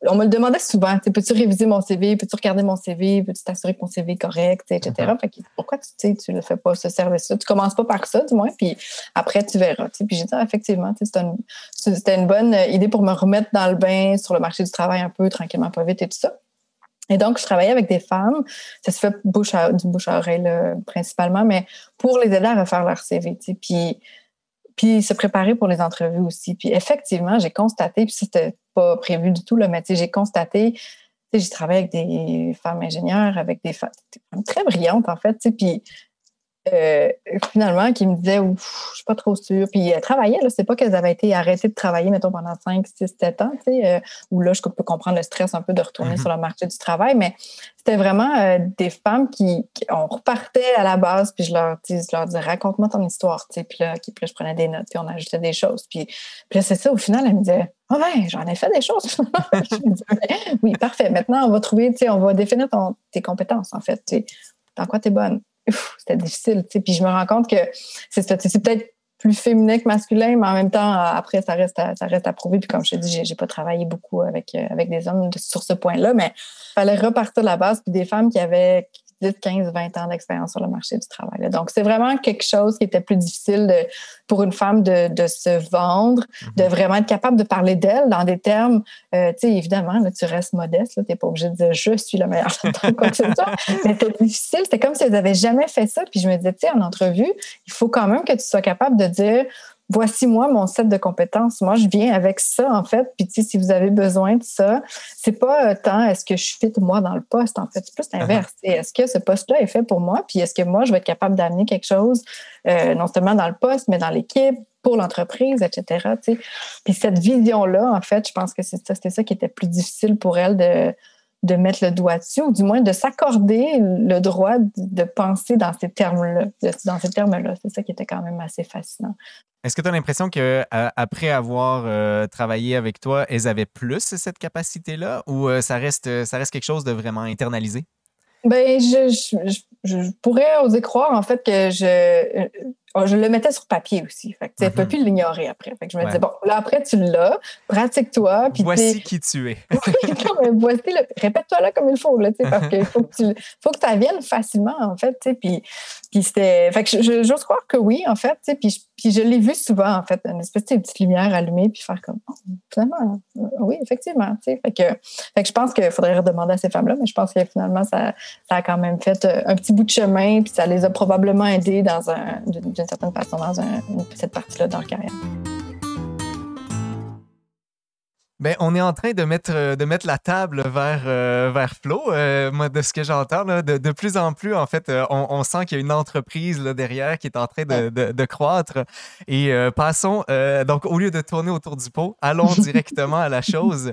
On me le demandait souvent, peux-tu réviser mon CV, peux-tu regarder mon CV, peux-tu t'assurer que mon CV est correct, etc. Mm-hmm. Fait que, pourquoi tu sais, tu le fais pas ce service-là? Tu commences pas par ça, du moins, puis après tu verras. Puis j'ai dit ah, effectivement, c'était une, c'était une bonne idée pour me remettre dans le bain sur le marché du travail un peu tranquillement, pas vite et tout ça. Et donc, je travaillais avec des femmes. Ça se fait bouche à, du bouche à oreille principalement, mais pour les aider à refaire leur CV. Puis, puis se préparer pour les entrevues aussi. Puis effectivement, j'ai constaté, puis c'était pas prévu du tout, le mais j'ai constaté, j'ai travaillé avec des femmes ingénieures, avec des femmes très brillantes en fait, puis euh, finalement, qui me disait, ouf, je suis pas trop sûre. Puis elles travaillaient, là, c'est pas qu'elles avaient été arrêtées de travailler, mettons, pendant 5, 6, 7 ans, tu sais, euh, où là, je peux comprendre le stress un peu de retourner mm-hmm. sur le marché du travail, mais c'était vraiment euh, des femmes qui, on repartait à la base, puis je leur, je leur disais, raconte-moi ton histoire, tu sais, puis là, puis je prenais des notes, puis on ajoutait des choses. Puis, puis là, c'est ça, au final, elle me disait, ah oh ben, j'en ai fait des choses. je me disais, oui, parfait. Maintenant, on va trouver, tu sais, on va définir ton, tes compétences, en fait. Tu sais, dans quoi tu es bonne? C'était difficile. Tu sais. Puis je me rends compte que c'est peut-être plus féminin que masculin, mais en même temps, après, ça reste à, ça reste à prouver. Puis comme je te dis, j'ai pas travaillé beaucoup avec, euh, avec des hommes sur ce point-là, mais il fallait repartir de la base. Puis des femmes qui avaient 10, 15, 20 ans d'expérience sur le marché du travail. Donc, c'est vraiment quelque chose qui était plus difficile de, pour une femme de, de se vendre, de mhm. vraiment être capable de parler d'elle dans des termes, euh, tu sais, évidemment, là, tu restes modeste, tu n'es pas obligé de dire je suis la meilleure quoi que ce soit, mais c'était difficile, c'était comme si elles n'avaient jamais fait ça. Puis je me disais, tu sais, en entrevue, il faut quand même que tu sois capable de dire voici moi mon set de compétences. Moi, je viens avec ça, en fait. Puis, si vous avez besoin de ça, c'est pas tant est-ce que je fit moi dans le poste, en fait. C'est plus l'inverse. Uh-huh. Est-ce que ce poste-là est fait pour moi? Puis, est-ce que moi, je vais être capable d'amener quelque chose, euh, non seulement dans le poste, mais dans l'équipe, pour l'entreprise, etc. Puis, cette vision-là, en fait, je pense que c'était ça qui était plus difficile pour elle de de mettre le doigt dessus, ou du moins de s'accorder le droit de penser dans ces termes-là. Dans ces termes-là, c'est ça qui était quand même assez fascinant. Est-ce que tu as l'impression qu'après avoir euh, travaillé avec toi, elles avaient plus cette capacité-là ou euh, ça, reste, ça reste quelque chose de vraiment internalisé? Ben, je, je, pourrais oser croire en fait que je, je le mettais sur papier aussi. Fait que, tu ne peux mm-hmm. plus l'ignorer après. Fait que je me disais, bon, là, après, tu l'as, pratique-toi. Voici qui tu es. oui, voici répète-toi là comme il faut, là, parce qu'il faut que, tu, faut que ça vienne facilement, en fait. Puis, puis c'était. Fait que j'ose croire que oui, en fait. Puis, puis je l'ai vu souvent, en fait, une espèce de petite lumière allumée, puis faire comme, oh, finalement, euh, oui, effectivement. Fait que, fait que je pense qu'il faudrait redemander à ces femmes-là, mais je pense que finalement, ça, ça a quand même fait euh, un petit bout de chemin, puis ça les a probablement aidés dans un, d'une certaine façon dans cette partie-là de leur carrière. Ben, on est en train de mettre, euh, de mettre la table vers, euh, vers Flo. Euh, moi, de ce que j'entends, de, de, plus en plus, en fait, on, sent qu'il y a une entreprise là, derrière qui est en train de, de, croître. Et passons, donc, au lieu de tourner autour du pot, allons directement à la chose.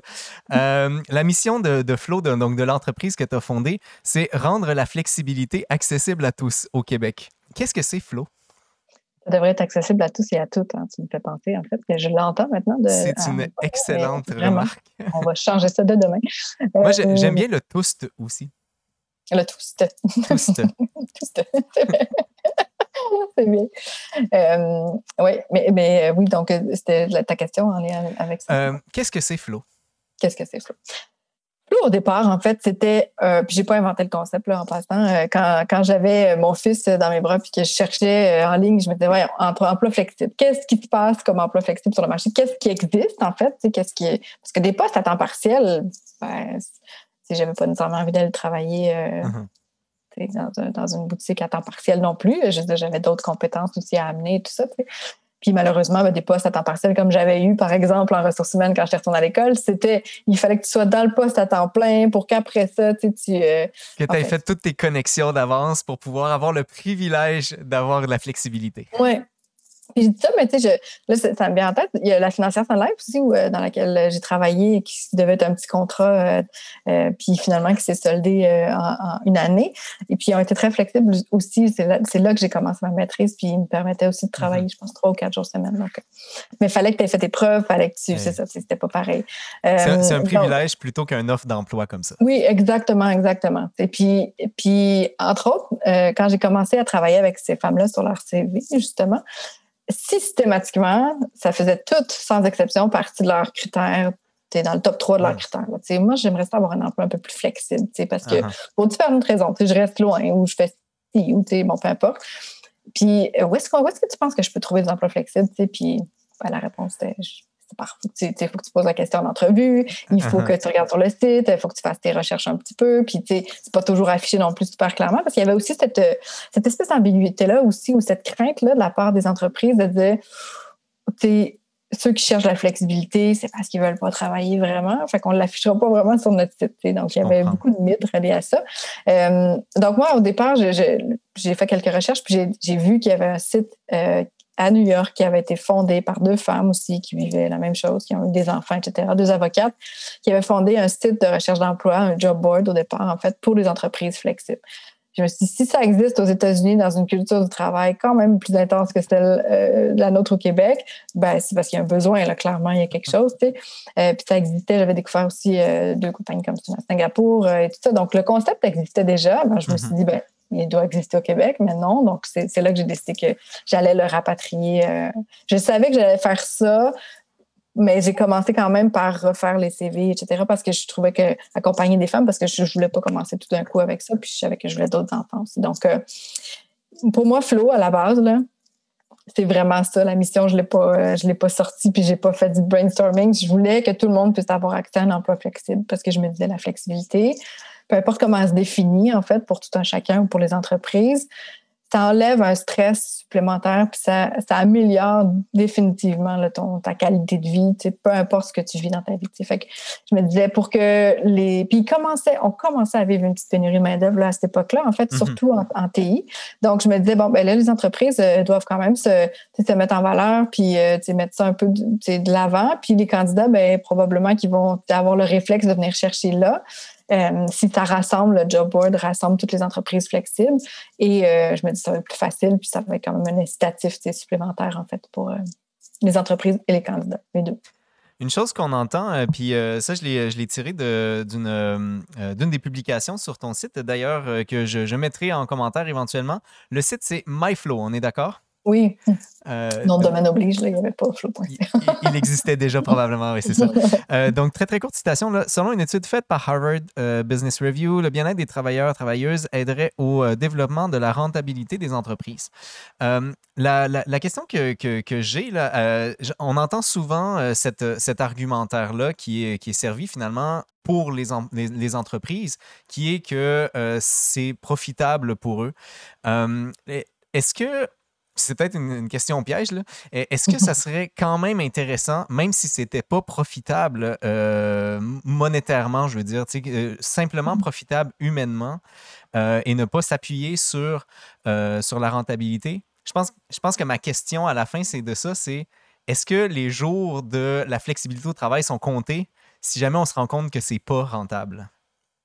la mission de, Flo, donc de l'entreprise que tu as fondée, c'est rendre la flexibilité accessible à tous au Québec. Qu'est-ce que c'est, Flo? Ça devrait être accessible à tous et à toutes. Hein. Tu me fais penser, en fait, que je l'entends maintenant. C'est une excellente remarque. On va changer ça de demain. Moi, j'aime euh, bien le toast aussi. Le toast. Toast. toast. c'est bien. Euh, oui, mais, mais oui, donc c'était ta question en lien avec ça. Qu'est-ce que c'est Flo? Qu'est-ce que c'est Flo? Au départ, en fait, c'était. Euh, puis j'ai pas inventé le concept là, en passant. Euh, quand, quand j'avais euh, mon fils dans mes bras puis que je cherchais en ligne, je me disais, ouais, entre emploi flexible, qu'est-ce qui se passe comme emploi flexible sur le marché? Qu'est-ce qui existe, en fait? Qu'est-ce qui Parce que des postes à temps partiel, ben, si j'avais pas nécessairement envie d'aller travailler. Uh-huh. Dans, dans, une boutique à temps partiel non plus. J'avais d'autres compétences aussi à amener, tout ça. Puis malheureusement, ben, des postes à temps partiel comme j'avais eu, par exemple, en ressources humaines quand j'étais retournée à l'école, c'était il fallait que tu sois dans le poste à temps plein pour qu'après ça, tu tu. Euh, que tu aies fait toutes tes connexions d'avance pour pouvoir avoir le privilège d'avoir de la flexibilité. Oui, puis je dis ça, mais tu sais, là, ça me vient en tête. Il y a la financière Sun Life aussi, où, euh, dans laquelle euh, j'ai travaillé, qui devait être un petit contrat, euh, puis finalement qui s'est soldé en, une année. Et puis, ils ont été très flexibles aussi. C'est là, là, que j'ai commencé ma maîtrise, puis ils me permettaient aussi de travailler, mm-hmm. je pense, trois ou quatre jours semaine. Donc, mais il fallait que tu aies fait tes preuves, fallait que tu. C'est ça, c'était pas pareil. c'est un, privilège plutôt qu'un offre d'emploi comme ça. Oui, exactement, exactement. Et puis, puis entre autres, quand j'ai commencé à travailler avec ces femmes-là sur leur CV, justement, systématiquement, ça faisait toutes, sans exception, partie de leurs critères. Tu es dans le top 3 de leurs critères. Moi, j'aimerais ça avoir un emploi un peu plus flexible, parce que uh-huh. pour différentes raisons. Je reste loin ou je fais ci ou bon, peu importe. Puis, où est-ce, est que tu penses que je peux trouver des emplois flexibles? Puis, ben, la réponse était faut que tu poses la question en entrevue, il faut uh-huh. que tu regardes sur le site, il faut que tu fasses tes recherches un petit peu, puis c'est pas toujours affiché non plus super clairement, parce qu'il y avait aussi cette, cette espèce d'ambiguïté-là aussi, ou cette crainte-là de la part des entreprises de dire, ceux qui cherchent la flexibilité, c'est parce qu'ils veulent pas travailler vraiment. Fait qu'on ne l'affichera pas vraiment sur notre site. Donc, il y avait beaucoup de mythes reliés à ça. Euh, donc, moi, au départ, j'ai fait quelques recherches, puis j'ai vu qu'il y avait un site euh, à New York qui avait été fondé par deux femmes aussi qui vivaient la même chose, qui ont eu des enfants, etc., deux avocates, qui avaient fondé un site de recherche d'emploi, un job board au départ, en fait, pour les entreprises flexibles. Je me suis dit, si ça existe aux États-Unis dans une culture du travail quand même plus intense que celle euh, de la nôtre au Québec, ben, c'est parce qu'il y a un besoin, là, clairement, il y a quelque chose. Tu sais. Euh, puis ça existait, j'avais découvert aussi euh, deux compagnies comme ça à Singapour et tout ça. Donc, le concept existait déjà. Ben, je me suis mm-hmm. dit, ben, il doit exister au Québec, mais non. Donc, c'est là que j'ai décidé que j'allais le rapatrier. Euh. Je savais que j'allais faire ça, mais j'ai commencé quand même par refaire les CV, etc., parce que je trouvais que accompagner des femmes, parce que je ne voulais pas commencer tout d'un coup avec ça, puis je savais que je voulais d'autres enfants aussi. Donc, euh, pour moi, Flo, à la base, là, c'est vraiment ça, la mission. Je ne euh, l'ai pas sortie, puis je n'ai pas fait du brainstorming. Je voulais que tout le monde puisse avoir accès à un emploi flexible parce que je me disais la flexibilité, peu importe comment elle se définit, en fait, pour tout un chacun ou pour les entreprises, ça enlève un stress supplémentaire, puis ça, ça améliore définitivement ton, ta qualité de vie, peu importe ce que tu vis dans ta vie. Fait que je me disais pour que les. Puis commençait, on commençait à vivre une petite pénurie de main-d'œuvre à cette époque-là, en fait, mm-hmm. surtout en, TI. Donc, je me disais, bon, ben là, les entreprises euh, doivent quand même se, se mettre en valeur, puis euh, mettre ça un peu de, de l'avant. Puis les candidats, ben, probablement qu'ils vont avoir le réflexe de venir chercher là. Euh, si ça rassemble, le job board rassemble toutes les entreprises flexibles. Et euh, je me dis, ça va être plus facile, puis ça va être quand même un incitatif supplémentaire, en fait, pour euh, les entreprises et les candidats, les deux. Une chose qu'on entend, puis ça, je l'ai tiré d'une des publications sur ton site, d'ailleurs, que je, je, mettrai en commentaire éventuellement. Le site, c'est MyFlow, on est d'accord? Oui. Euh, non, domaine oblige, il n'y avait pas. Il, il, existait déjà probablement, oui, c'est ça. Euh, donc, très, très courte citation. Là. Selon une étude faite par Harvard euh, Business Review, le bien-être des travailleurs et travailleuses aiderait au développement de la rentabilité des entreprises. La, la, question que, que, que j'ai, là, on entend souvent cette, cet argumentaire-là qui est, qui est servi finalement pour les, les, les, entreprises, qui est que c'est profitable pour eux. Est-ce que c'est peut-être une, question piège, là. Est-ce que ça serait quand même intéressant, même si c'était pas profitable euh, monétairement, je veux dire, euh, simplement profitable humainement euh, et ne pas s'appuyer sur, sur la rentabilité? Je pense, je pense que ma question à la fin, c'est de ça, c'est est-ce que les jours de la flexibilité au travail sont comptés si jamais on se rend compte que c'est pas rentable?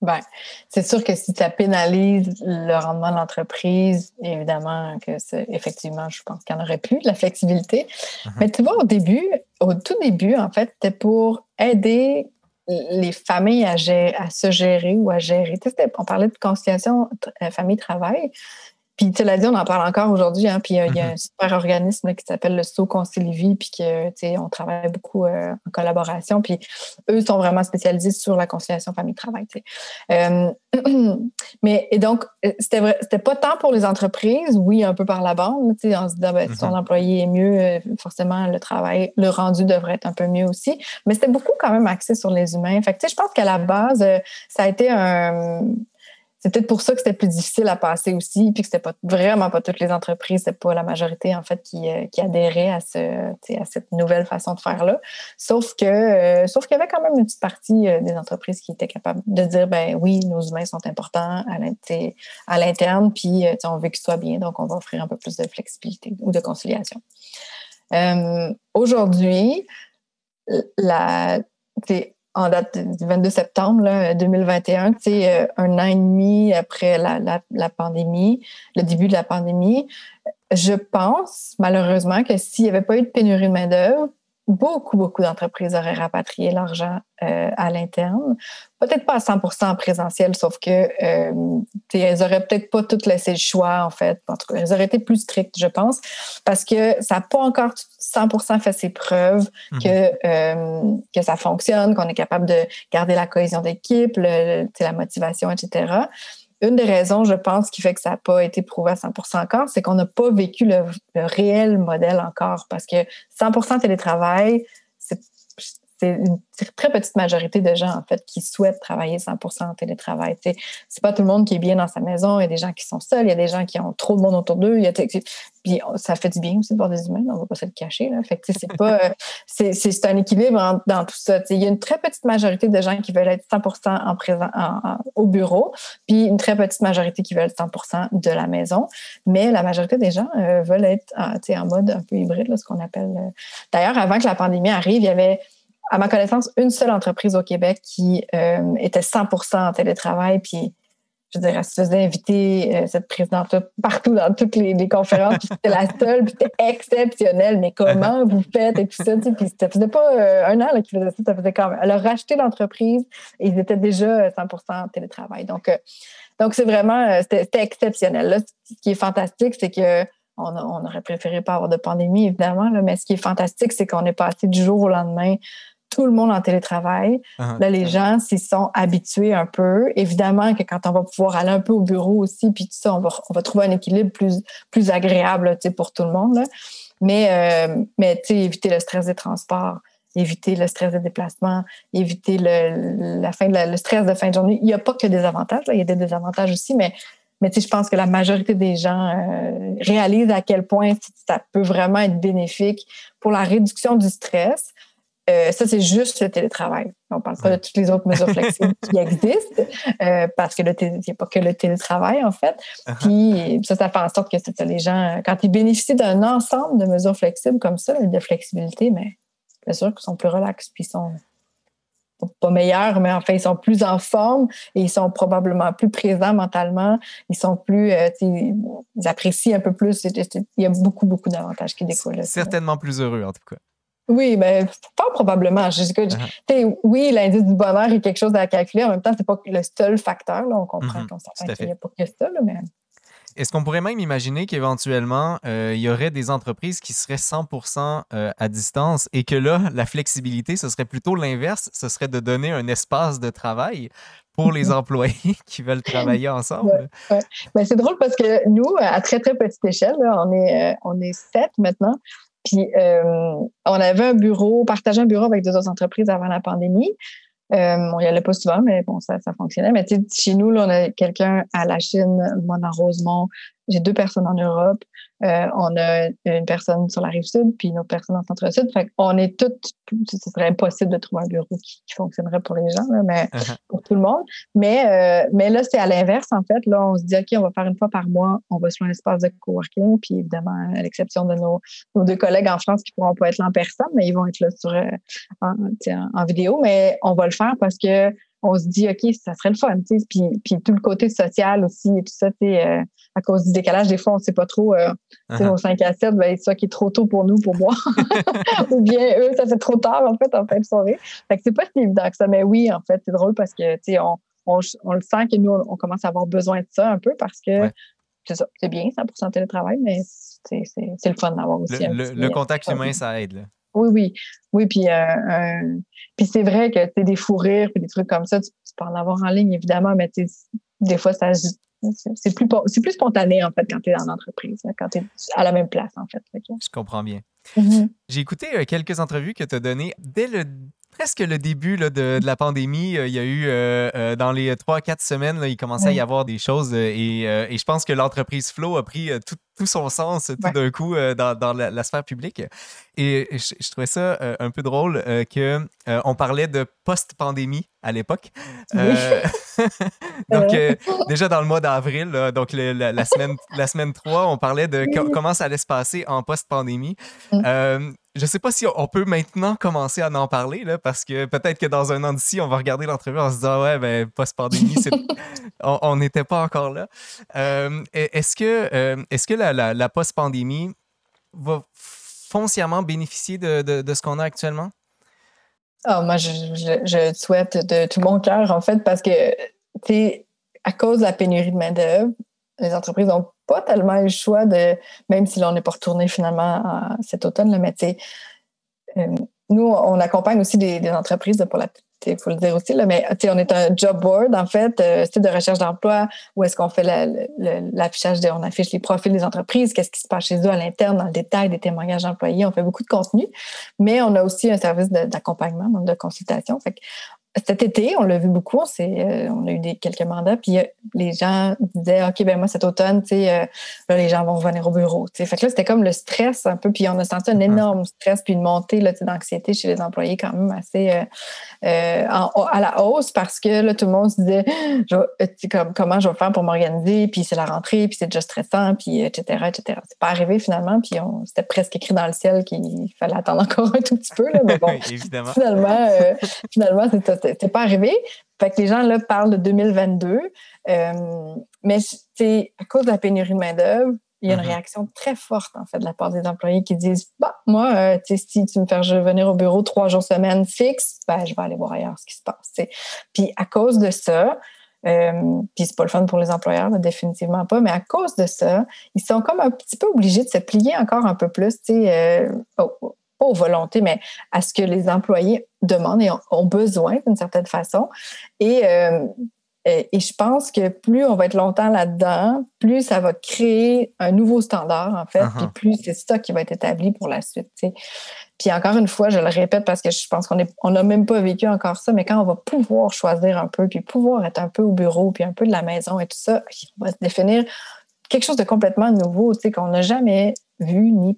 Ben, c'est sûr que si ça pénalise le rendement de l'entreprise, évidemment que c'est effectivement, je pense qu'il y en aurait plus de la flexibilité. Uh-huh. Mais tu vois, au début, au tout début, en fait, c'était pour aider les familles à, à, se gérer ou à gérer. Tu sais, on parlait de conciliation euh, famille-travail. Puis tu l'as dit, on en parle encore aujourd'hui. Hein, puis il y a un super organisme qui s'appelle le SO Concilivie, puis que tu sais, on travaille beaucoup euh, en collaboration. Puis eux sont vraiment spécialisés sur la conciliation famille-travail. tu sais. Euh, mais et donc, euh, c'était vrai, c'était pas tant pour les entreprises, oui, un peu par la bande, tu sais, en se disant ben, si son Mhm. employé est mieux, euh, forcément le travail, le rendu devrait être un peu mieux aussi. Mais c'était beaucoup quand même axé sur les humains. Fait que, tu sais, je pense qu'à la base, euh, ça a été un c'est peut-être pour ça que c'était plus difficile à passer aussi, puis que c'était pas vraiment pas toutes les entreprises, c'est pas la majorité en fait qui, euh, qui adhérait à cette nouvelle façon de faire là. Sauf que, euh, sauf qu'il y avait quand même une petite partie euh, des entreprises qui étaient capables de dire, ben oui, nos humains sont importants à l'interne, puis on veut qu'ils soient bien, donc on va offrir un peu plus de flexibilité ou de conciliation. Aujourd'hui, la, en date du 22 septembre là, 2021, tu sais, euh, un an et demi après la, la, la pandémie, le début de la pandémie, je pense malheureusement que s'il n'y avait pas eu de pénurie de main-d'œuvre, beaucoup, beaucoup d'entreprises auraient rapatrié l'argent euh, à l'interne. Peut-être pas à 100% en présentiel, sauf que euh, elles auraient peut-être pas toutes laissé le choix, en fait. En tout cas, elles auraient été plus strictes, je pense, parce que ça n'a pas encore 100% fait ses preuves Mhm. que, euh, que ça fonctionne, qu'on est capable de garder la cohésion d'équipe, la motivation, etc. Une des raisons, je pense, qui fait que ça n'a pas été prouvé à 100% encore, c'est qu'on n'a pas vécu le, réel modèle encore. Parce que 100% télétravail, c'est une très petite majorité de gens, en fait, qui souhaitent travailler 100% en télétravail. Sais, c'est pas tout le monde qui est bien dans sa maison. Il y a des gens qui sont seuls, il y a des gens qui ont trop de monde autour d'eux. Puis ça fait du bien aussi de voir des humains, on va pas se le cacher. Là. Fait que, c'est pas, euh, c'est, c'est, un équilibre dans tout ça. Il y a une très petite majorité de gens qui veulent être 100 en présent, en- en- au bureau, puis une très petite majorité qui veulent 100% de la maison. Mais la majorité des gens euh, veulent être en, sais, en mode un peu hybride, là, ce qu'on appelle. euh. D'ailleurs, avant que la pandémie arrive, il y avait à ma connaissance, une seule entreprise au Québec qui euh, était 100% en télétravail. Puis, je veux dire, elle se faisait inviter, euh, cette présidente partout dans toutes les, conférences. puis c'était la seule, puis c'était exceptionnel. Mais comment vous faites et tout ça? tu Puis ça faisait pas euh, un an qu'ils faisaient ça, ça faisait quand même. Elle a racheté l'entreprise et ils étaient déjà 100% en télétravail. Donc, donc c'est vraiment, c'était exceptionnel. Là, ce qui est fantastique, c'est que on, a- on aurait préféré pas avoir de pandémie, évidemment, là, mais ce qui est fantastique, c'est qu'on est passé du jour au lendemain tout le monde en télétravail. Uh-huh. Là, les gens s'y sont habitués un peu. Évidemment que quand on va pouvoir aller un peu au bureau aussi, puis tout ça, on va, on va trouver un équilibre plus, plus agréable pour tout le monde. là. Mais, euh, mais tu sais, éviter le stress des transports, éviter le stress des déplacements, éviter le, la fin de la- le stress de fin de journée. Il n'y a pas que des avantages, là, il y a des désavantages aussi, mais, mais je pense que la majorité des gens euh, réalisent à quel point ça peut vraiment être bénéfique pour la réduction du stress. Euh, ça, c'est juste le télétravail. On ne parle pas de toutes les autres mesures flexibles qui existent, euh, parce que il n'y a pas que le télétravail, en fait. Uh-huh. Puis ça, ça fait en sorte que ça, les gens, quand ils bénéficient d'un ensemble de mesures flexibles comme ça, de flexibilité, mais c'est sûr qu'ils sont plus relax, puis ils sont pas meilleurs, mais enfin, ils sont plus en forme et ils sont probablement plus présents mentalement. Ils sont plus, euh, ils apprécient un peu plus. Il y a beaucoup, beaucoup d'avantages qui découlent. Certainement plus heureux, en tout cas. Oui, mais pas probablement. Je, je- Uh-huh. oui, l'indice du bonheur est quelque chose à calculer. En même temps, c'est pas le seul facteur. Là. On comprend Mhm, qu'on s'entend fait. qu'il n'y a pas que ça. Là, mais... Est-ce qu'on pourrait même imaginer qu'éventuellement, euh, il y aurait des entreprises qui seraient 100% euh, à distance et que là, la flexibilité, ce serait plutôt l'inverse, ce serait de donner un espace de travail pour les employés qui veulent travailler ensemble? Mais c'est drôle parce que nous, à très, très petite échelle, là, on, est, euh, on est sept maintenant. Puis euh, on avait un bureau, partagé un bureau avec deux autres entreprises avant la pandémie. Euh, on n'y allait pas souvent, mais bon, ça, ça fonctionnait. Mais chez nous, là, on a quelqu'un à la Chine, moi dans Rosemont. J'ai deux personnes en Europe. Euh, on a une personne sur la rive sud, puis une autre personne en centre-sud. Fait qu'on est toutes, ce serait impossible de trouver un bureau qui, qui fonctionnerait pour les gens, là, mais Uh-huh. pour tout le monde. Mais, euh, mais là, c'est à l'inverse, en fait. Là, on se dit, OK, on va faire une fois par mois, on va sur un espace de coworking, puis évidemment, à l'exception de nos, nos deux collègues en France qui pourront pas être là en personne, mais ils vont être là sur, euh, en, vidéo, mais on va le faire parce que on se dit, OK, ça serait le fun, tu sais, puis, puis tout le côté social aussi et tout ça, tu sais, euh, à cause du décalage, des fois, on sait pas trop, euh, tu sais, Uh-huh. nos 5 à 7, ben, c'est ça qui est trop tôt pour nous pour boire. Ou bien eux, ça fait trop tard, en fait, en fin de soirée. Fait que c'est pas si évident que ça, mais oui, en fait, c'est drôle parce que, tu sais, on, on, on le sent que nous, on, on commence à avoir besoin de ça un peu parce que Ouais. c'est ça, c'est bien, 100 télétravail, mais c'est le fun d'avoir aussi. Le, le, contact humain, ça aide. Là. Oui, oui. Oui, puis, euh, puis c'est vrai que tu des fous rires puis des trucs comme ça, tu, peux en avoir en ligne, évidemment, mais des fois, ça c'est plus, plus spontané, en fait, quand tu es en entreprise, quand tu es à la même place, en fait. Je comprends bien. Mm-hmm. J'ai écouté euh, quelques entrevues que tu as données dès le presque le début là, de, de, la pandémie. Euh, il y a eu, euh, euh, dans les trois, quatre semaines, là, il commençait à y avoir des choses et, et je pense que l'entreprise Flow a pris tout, tout, son sens tout d'un coup dans, dans la, sphère publique. Et je, trouvais ça un peu drôle que on parlait de post-pandémie à l'époque. donc, déjà dans le mois d'avril, donc la, semaine, la semaine 3, on parlait de comment ça allait se passer en post-pandémie. Mm je ne sais pas si on peut maintenant commencer à en parler, là, parce que peut-être que dans un an d'ici, on va regarder l'entrevue en se disant Ouais, ben, post-pandémie, on n'était pas encore là. Euh, est-ce que, euh, est que la, la, post-pandémie va foncièrement bénéficier de, de, ce qu'on a actuellement? Oh, moi, je, je, souhaite de tout mon cœur, en fait, parce que, tu sais, à cause de la pénurie de main-d'œuvre, les entreprises n'ont pas tellement le choix de, même si l'on n'est pas retourné finalement cet automne, là, mais euh, nous, on accompagne aussi des, entreprises, pour la il faut le dire aussi, là, mais on est un job board, en fait, euh, site de recherche d'emploi, où est-ce qu'on fait l'affichage, on affiche les profils des entreprises, qu'est-ce qui se passe chez eux à l'interne, dans le détail des témoignages d'employés. On fait beaucoup de contenu, mais on a aussi un service d'accompagnement, de, de consultation. Cet été, on l'a vu beaucoup, euh, on a eu des, quelques mandats, puis euh, les gens disaient OK, ben moi, cet automne, tu sais, euh, les gens vont revenir au bureau. Fait que là, c'était comme le stress un peu, puis on a senti un mm-hmm. énorme stress, puis une montée d'anxiété chez les employés quand même assez à la hausse parce que là, tout le monde se disait comme, comment je vais faire pour m'organiser, puis c'est la rentrée, puis c'est déjà stressant, puis etc., etc. C'est pas arrivé finalement, puis c'était presque écrit dans le ciel qu'il fallait attendre encore un tout petit peu, là, mais bon, finalement, finalement c'est c'est pas arrivé. Fait que les gens là parlent de 2022. Euh, mais à cause de la pénurie de main-d'œuvre, il y a une mm-hmm. réaction très forte, en fait, de la part des employés qui disent bah, moi, euh, si tu me fais venir au bureau trois jours semaine fixe, ben, je vais aller voir ailleurs ce qui se passe. Puis à cause de ça, euh, puis c'est pas le fun pour les employeurs, définitivement pas, mais à cause de ça, ils sont comme un petit peu obligés de se plier encore un peu plus, tu sais, euh, pas aux volontés, mais à ce que les employés demandent et ont, besoin d'une certaine façon. Euh, et, et, je pense que plus on va être longtemps là-dedans, plus ça va créer un nouveau standard, en fait, puis uh-huh. plus c'est ça qui va être établi pour la suite. Puis encore une fois, je le répète parce que je pense qu'on n'a on même pas vécu encore ça, mais quand on va pouvoir choisir un peu, puis pouvoir être un peu au bureau, puis un peu de la maison et tout ça, on va se définir quelque chose de complètement nouveau, tu sais, qu'on n'a jamais vu ni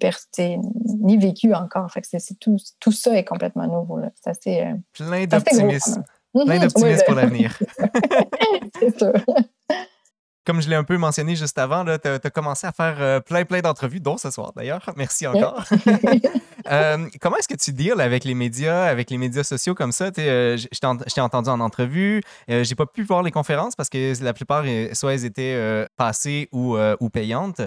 ni vécu encore. Fait que c'est, tout, tout ça est complètement nouveau. C'est assez, euh, Plein d'optimisme. Plein d'optimisme pour l'avenir. c'est sûr comme je l'ai un peu mentionné juste avant, tu as, commencé à faire euh, plein, plein d'entrevues, dont ce soir d'ailleurs. Merci encore. Euh, comment est-ce que tu deals avec les médias, avec les médias sociaux comme ça? Euh, je t'ai entendu en entrevue. j'ai pas pu voir les conférences parce que la plupart, soit elles étaient passées ou, ou payantes.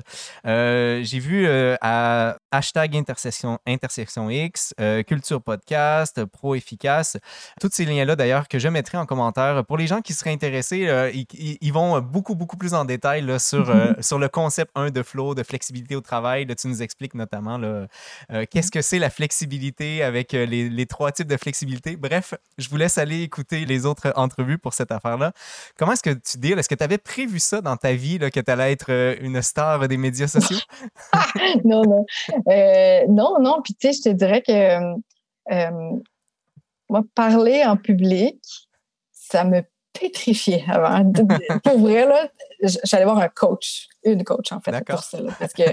j'ai vu à hashtag intersection, intersection X, Culture Podcast, Pro Efficace, tous ces liens-là d'ailleurs que je mettrai en commentaire. Pour les gens qui seraient intéressés, ils, ils, vont beaucoup, beaucoup plus en détail là, sur, euh, sur le concept 1 de flow, de flexibilité au travail. Là, tu nous expliques notamment là, euh, qu'est-ce que c'est la flexibilité avec euh, les, les, trois types de flexibilité. Bref, je vous laisse aller écouter les autres entrevues pour cette affaire-là. Comment est-ce que tu dis, est-ce que tu avais prévu ça dans ta vie, là, que tu allais être une star des médias sociaux? non, non. Non, non. Puis tu sais, je te dirais que moi, parler en public, ça me pétrifiée avant. Pour vrai, là, j'allais voir un coach, une coach, en fait, pour ça. parce que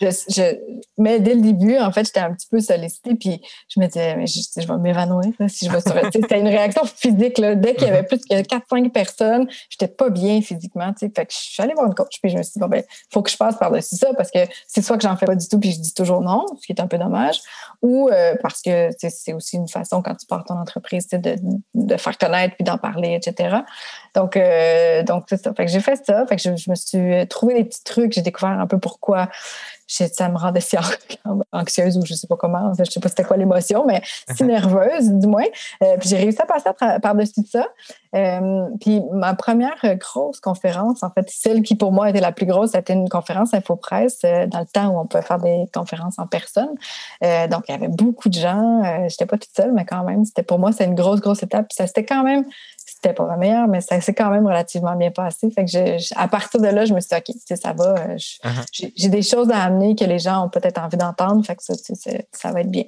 je, mais dès le début, en fait, j'étais un petit peu sollicitée, puis je me disais, mais je, je vais m'évanouir si je vais sur. C'était une réaction physique. Là. Dès qu'il y avait mm-hmm. plus que 4-5 personnes, j'étais pas bien physiquement. Fait que je suis allée voir une coach, puis je me suis dit, bon, ben, faut que je passe par-dessus ça, parce que c'est soit que j'en fais pas du tout, puis je dis toujours non, ce qui est un peu dommage, ou euh, parce que c'est aussi une façon, quand tu pars ton entreprise, de, de faire connaître, puis d'en parler, etc. Donc, euh, donc c'est ça. Fait que j'ai fait ça. Fait que je, me suis trouvé des petits trucs. J'ai découvert un peu pourquoi ça me rendait si anxieuse ou je sais pas comment. En fait, je sais pas c'était quoi l'émotion, mais si nerveuse, du moins. Euh, puis j'ai réussi à passer par-dessus ça. Euh, puis ma première grosse conférence, en fait, celle qui pour moi était la plus grosse, c'était une conférence InfoPresse euh, dans le temps où on pouvait faire des conférences en personne. donc, il y avait beaucoup de gens. J'étais pas toute seule, mais quand même, c'était pour moi, c'est une grosse, grosse étape. Puis ça, c'était quand même c'était pas la meilleure, mais ça s'est quand même relativement bien passé. Fait que à partir de là, je me suis dit, OK, ça va. Euh, uh-huh. J'ai des choses à amener que les gens ont peut-être envie d'entendre. Fait que ça, ça va être bien.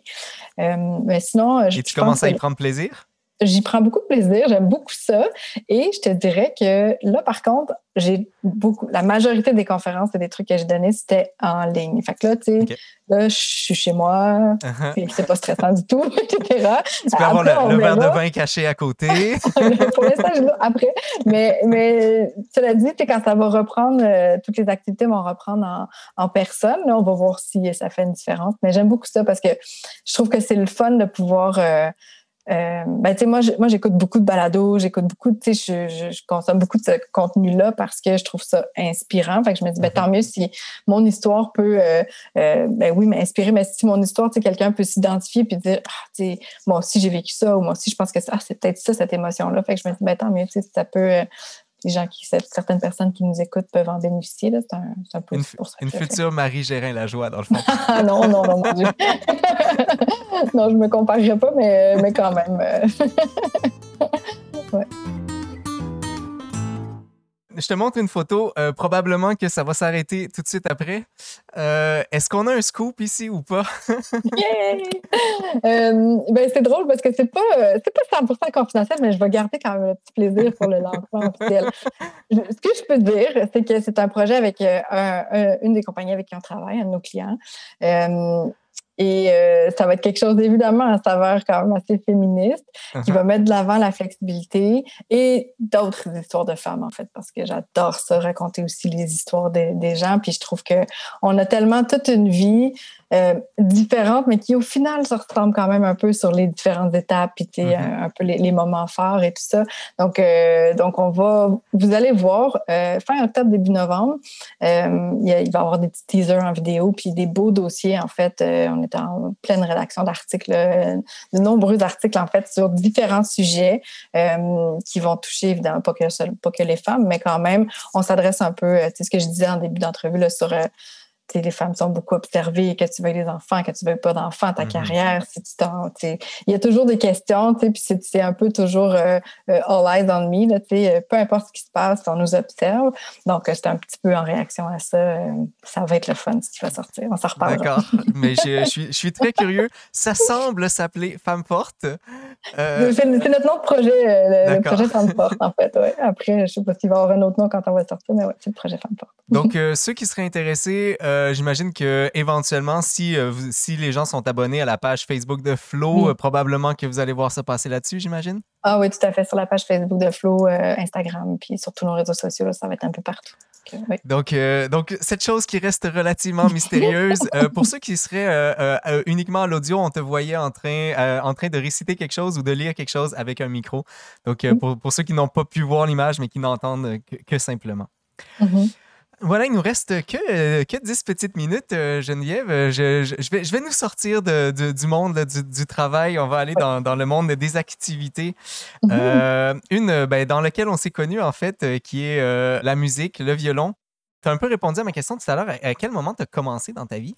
Euh, mais sinon. Euh, Et tu commences à y prendre plaisir? J'y prends beaucoup de plaisir, j'aime beaucoup ça. Et je te dirais que là, par contre, j'ai beaucoup, la majorité des conférences et des trucs que j'ai donnés, c'était en ligne. Fait que là, tu sais, là, je suis chez moi, uh-huh. c'est pas stressant du tout, etc. Tu peux avoir le, verre de vin caché à côté. Pour l'instant, je après. Mais, mais cela dit, quand ça va reprendre, euh, toutes les activités vont reprendre en, en personne, là, on va voir si ça fait une différence. Mais j'aime beaucoup ça parce que je trouve que c'est le fun de pouvoir. Euh, euh, ben, moi, moi, j'écoute beaucoup de balados, j'écoute beaucoup, tu sais, je, je, consomme beaucoup de ce contenu-là parce que je trouve ça inspirant. Fait que je me dis, ben, tant mieux si mon histoire peut, euh, euh, ben oui, m'inspirer, mais si mon histoire, tu sais, quelqu'un peut s'identifier puis dire, ah, tu sais, moi aussi, j'ai vécu ça, ou moi aussi, je pense que ah, c'est peut-être ça, cette émotion-là. Fait que je me dis, ben, tant mieux, tu sais, ça peut, les gens qui, certaines personnes qui nous écoutent peuvent en bénéficier. C'est un, un, peu une, pour ça. Une future Marie Gérin la joie, dans le fond. Ah, non, non, non, mon Dieu. non, je me comparerai pas, mais, mais quand même. ouais. Je te montre une photo. Euh, probablement que ça va s'arrêter tout de suite après. Euh, est-ce qu'on a un scoop ici ou pas? Euh, ben, c'est drôle parce que c'est pas, c'est pas 100% confidentiel, mais je vais garder quand même un petit plaisir pour le lancement officiel. Ce que je peux dire, c'est que c'est un projet avec une des compagnies avec qui on travaille, un de nos clients. Et euh, ça va être quelque chose évidemment à saveur quand même assez féministe, qui uh-huh. va mettre de l'avant la flexibilité et d'autres histoires de femmes en fait, parce que j'adore ça, raconter aussi les histoires des gens. Puis je trouve que on a tellement toute une vie euh, différentes, mais qui au final se ressemblent quand même un peu sur les différentes étapes, puis mm-hmm. un, peu les, moments forts et tout ça. Donc, euh, donc on va, vous allez voir, euh, fin octobre, début novembre, il, va y avoir des petits teasers en vidéo, puis des beaux dossiers, en fait. on est en pleine rédaction d'articles, de nombreux articles, en fait, sur différents sujets qui vont toucher, évidemment, pas que, pas que les femmes, mais quand même, on s'adresse un peu, sais, ce que je disais en début d'entrevue, sur les femmes sont beaucoup observées, que tu veuilles des enfants, que tu veuilles pas d'enfants, ta mm-hmm. carrière, si tu Il y a toujours des questions, puis c'est un peu toujours euh, euh, all eyes on me, là, euh, peu importe ce qui se passe, on nous observe. Donc, c'est un petit peu en réaction à ça. ça va être le fun ce qui va sortir. On s'en reparle. D'accord, mais je, suis, je, suis, très curieux. Ça semble s'appeler Femme Forte. C'est notre nom de projet, le, projet Femme Forte, en fait. Ouais. Après, je sais pas s'il va y avoir un autre nom quand on va sortir, mais ouais, c'est le projet Femme Forte. Donc, ceux qui seraient intéressés, euh, j'imagine que éventuellement, si, euh, si les gens sont abonnés à la page Facebook de Flo, euh, probablement que vous allez voir ça passer là-dessus, j'imagine? Ah oui, tout à fait. Sur la page Facebook de Flo, Instagram, puis sur tous nos réseaux sociaux, ça va être un peu partout. Donc, donc, cette chose qui reste relativement mystérieuse, pour ceux qui seraient uniquement à l'audio, on te voyait en train, en train de réciter quelque chose ou de lire quelque chose avec un micro. Donc, pour, pour, ceux qui n'ont pas pu voir l'image, mais qui n'entendent que, simplement. Mm-hmm. Voilà, il nous reste que, euh, que 10 petites minutes, euh, Geneviève. Euh, je, je, vais, je vais nous sortir de, du monde du, du, travail. On va aller dans, dans le monde des activités. Mhm. une ben, dans laquelle on s'est connu, en fait, qui est la musique, le violon. Tu as un peu répondu à ma question tout à l'heure. À, quel moment tu as commencé dans ta vie?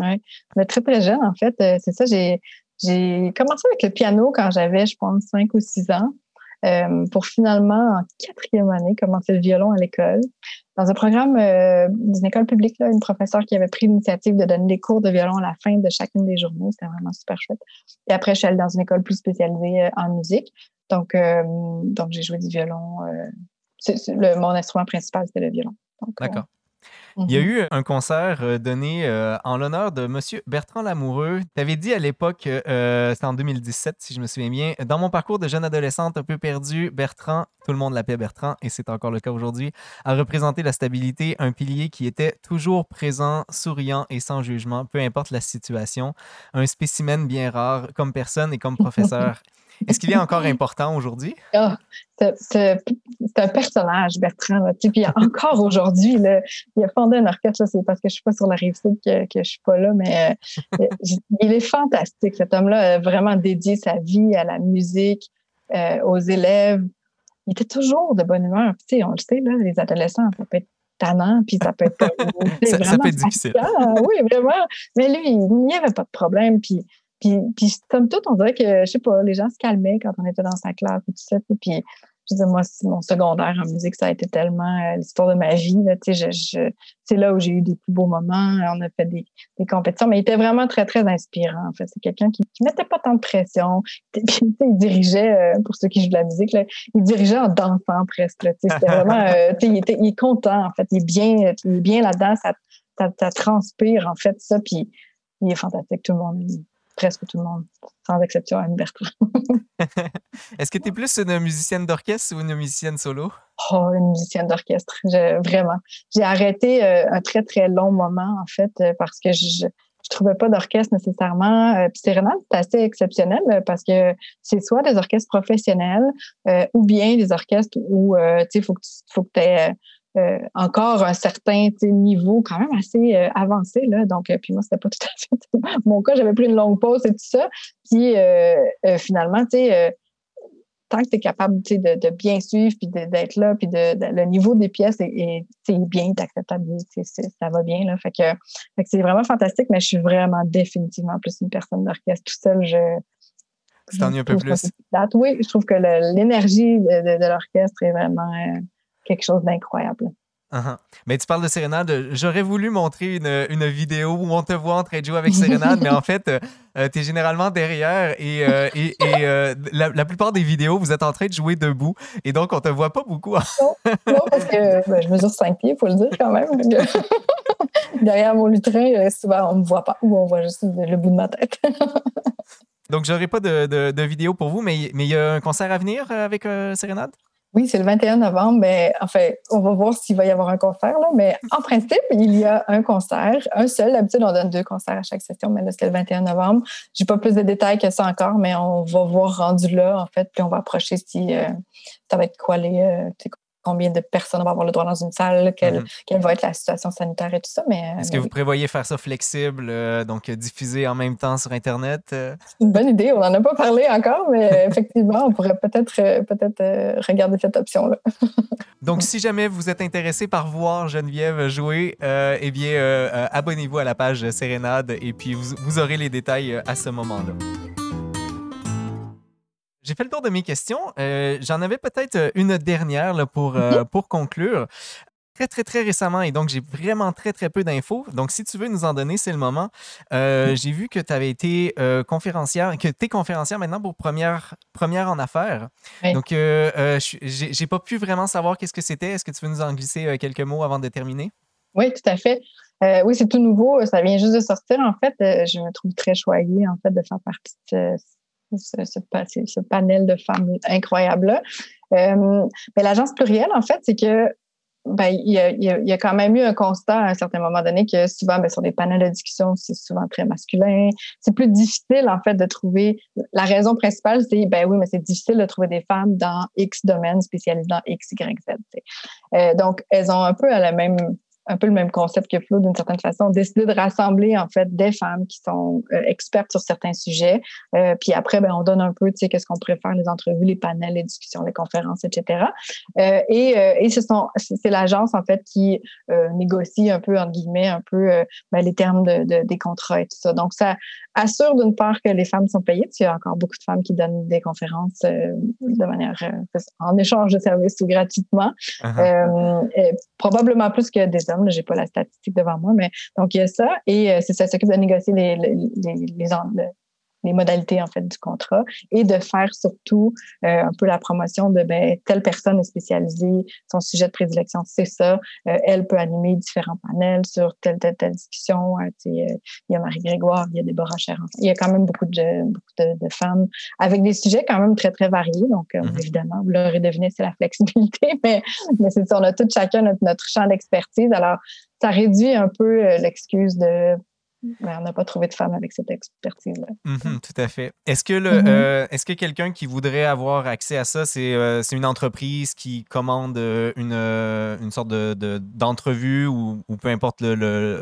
Oui, mais très, très jeune, en fait. c'est ça, j'ai, j'ai commencé avec le piano quand j'avais, je pense, 5 ou 6 ans. pour finalement, en quatrième année, commencer le violon à l'école dans un programme euh, d'une école publique, une professeure qui avait pris l'initiative de donner des cours de violon à la fin de chacune des journées. C'était vraiment super chouette. Et après, je suis allée dans une école plus spécialisée euh, en musique. Donc, euh, donc j'ai joué du violon. mon instrument principal, c'était le violon. D'accord. Il y a mhm. eu un concert euh, donné euh, en l'honneur de M. Bertrand Lamoureux. Tu avais dit à l'époque, euh, c'était en 2017 si je me souviens bien, dans mon parcours de jeune adolescente un peu perdu, Bertrand, tout le monde l'appelait Bertrand et c'est encore le cas aujourd'hui, a représenté la stabilité, un pilier qui était toujours présent, souriant et sans jugement, peu importe la situation, un spécimen bien rare comme personne et comme professeur. Est-ce qu'il est encore important aujourd'hui? Ah, c'est un personnage, Bertrand. puis encore aujourd'hui, il a fondé un orchestre. C'est parce que je suis pas sur la rive sud que, que je suis pas là, mais euh, il est fantastique. Cet homme-là a vraiment dédié sa vie à la musique, euh, aux élèves. Il était toujours de bonne humeur. Tu sais, on le sait, là, les adolescents, ça peut être tannant, puis ça peut être, ça, ça, peut être difficile. Oui, vraiment. Mais lui, il n'y avait pas de problème. Puis puis, puis comme tout, on dirait que, je sais pas, les gens se calmaient quand on était dans sa classe et tout ça. Puis, je dis, moi, mon secondaire en musique, ça a été tellement euh, l'histoire de ma vie. Là, je, c'est là où j'ai eu des plus beaux moments. On a fait des, des compétitions, mais il était vraiment très, très inspirant. En fait, c'est quelqu'un qui, qui mettait pas tant de pression. Puis, il dirigeait, euh, pour ceux qui jouent de la musique, là, il dirigeait en dansant presque. C'était vraiment, euh, il, il est content. En fait, il est bien, il est bien là-dedans. Ça, transpire en fait ça. Puis, il est fantastique. Tout le monde presque tout le monde, sans exception Anne Bertrand. Est-ce que tu es plus une musicienne d'orchestre ou une musicienne solo? Oh, une musicienne d'orchestre, vraiment. J'ai arrêté euh, un très, très long moment, en fait, euh, parce que je ne trouvais pas d'orchestre nécessairement. Euh, puis c'est assez exceptionnel parce que c'est soit des orchestres professionnels ou bien des orchestres où, tu sais, il faut que tu aies euh, encore un certain niveau quand même assez euh, avancé. Là. Donc, euh, puis moi, c'était pas tout à fait mon cas. J'avais pris une longue pause et tout ça. Puis finalement, tu sais, tant que tu es capable de, de, bien suivre, puis d'être là, puis de, le niveau des pièces est, est bien, acceptable, ça va bien. Là. Fait que, fait que c'est vraiment fantastique, mais je suis vraiment définitivement plus une personne d'orchestre. Tout seul, je. Je t'ennuie un peu plus? Oui, je trouve que l'énergie de, de l'orchestre est vraiment quelque chose d'incroyable. Uh-huh. Mais tu parles de sérénade. J'aurais voulu montrer une, une, vidéo où on te voit en train de jouer avec sérénade, mais en fait, euh, euh, tu es généralement derrière et, euh, et, la, plupart des vidéos, vous êtes en train de jouer debout et donc on te voit pas beaucoup. non, parce que ben, je mesure 5 pieds, il faut le dire quand même. derrière mon lutrin, souvent on me voit pas ou on voit juste le bout de ma tête. donc, j'aurai pas de, de, de, vidéo pour vous, mais il y a un concert à venir avec sérénade? Oui, c'est le 21 novembre. Mais enfin, on va voir s'il va y avoir un concert. Là. Mais en principe, il y a un concert, un seul. D'habitude, on donne deux concerts à chaque session, mais là, c'est le 21 novembre. J'ai pas plus de détails que ça encore, mais on va voir rendu là, en fait, puis on va approcher si euh, ça va être quoi les, euh, combien de personnes vont avoir le droit dans une salle, quelle, mhm. quelle va être la situation sanitaire et tout ça. Mais, Est-ce que vous prévoyez faire ça flexible, euh, donc diffuser en même temps sur Internet? Euh? C'est une bonne idée. On n'en a pas parlé encore, mais effectivement, on pourrait peut-être euh, peut-être regarder cette option-là. donc, si jamais vous êtes intéressé par voir Geneviève jouer, eh bien, abonnez-vous à la page Sérénade et puis vous, vous aurez les détails à ce moment-là. J'ai fait le tour de mes questions. Euh, j'en avais peut-être euh, une dernière là, pour, euh, mhm. pour conclure. Très, très, très récemment, et donc j'ai vraiment très, très peu d'infos. Donc, si tu veux nous en donner, c'est le moment. Mhm. J'ai vu que tu avais été conférencière, que tu es conférencière maintenant pour première, première en affaires. Donc, j'ai pas pu vraiment savoir qu'est-ce que c'était. Est-ce que tu veux nous en glisser quelques mots avant de terminer? Oui, tout à fait. oui, c'est tout nouveau. Ça vient juste de sortir. En fait, je me trouve très choyée en fait, de faire partie de ce, panel de femmes incroyables-là. Euh, mais l'agence plurielle, en fait, c'est que ben, y a, quand même eu un constat à un certain moment donné que souvent, ben, sur des panels de discussion, c'est souvent très masculin. C'est plus difficile, en fait, de trouver. La raison principale, c'est, ben oui, mais c'est difficile de trouver des femmes dans X domaines spécialisés dans X, Y, Z. Euh, donc, elles ont un peu à la même un peu le même concept que Flo d'une certaine façon, décider de rassembler en fait des femmes qui sont euh, expertes sur certains sujets. Euh, puis après, ben, on donne un peu, tu sais, qu'est-ce qu'on préfère, les entrevues, les panels, les discussions, les conférences, etc. Euh, et euh, et ce sont, c'est l'agence en fait qui négocie un peu entre guillemets un peu ben, les termes de, de, des contrats et tout ça. Donc ça assure d'une part que les femmes sont payées, parce qu'il y a encore beaucoup de femmes qui donnent des conférences de manière en échange de services ou gratuitement, uh-huh. probablement plus que des hommes je n'ai pas la statistique devant moi, mais donc il y a ça. Et euh, c'est ça s'occupe de négocier les, les, les, les modalités en fait du contrat et de faire surtout euh, un peu la promotion de ben, telle personne est spécialisée, son sujet de prédilection c'est ça, euh, elle peut animer différents panels sur telle telle telle discussion. Euh, il y a Marie Grégoire, il y a Déborah Cher. Il y a quand même beaucoup de beaucoup de, de, femmes avec des sujets quand même très très variés. Donc mm-hmm. évidemment, vous l'aurez deviné, c'est la flexibilité, mais mais c'est ça, on a tout chacun notre, notre champ d'expertise. Alors ça réduit un peu l'excuse de ben, on n'a pas trouvé de femmes avec cette expertise-là. Mhm, tout à fait. Est-ce que, le, mm-hmm. euh, est-ce que quelqu'un qui voudrait avoir accès à ça, c'est, euh, c'est une entreprise qui commande euh, une, une sorte de, d'entrevue ou, ou, peu importe le,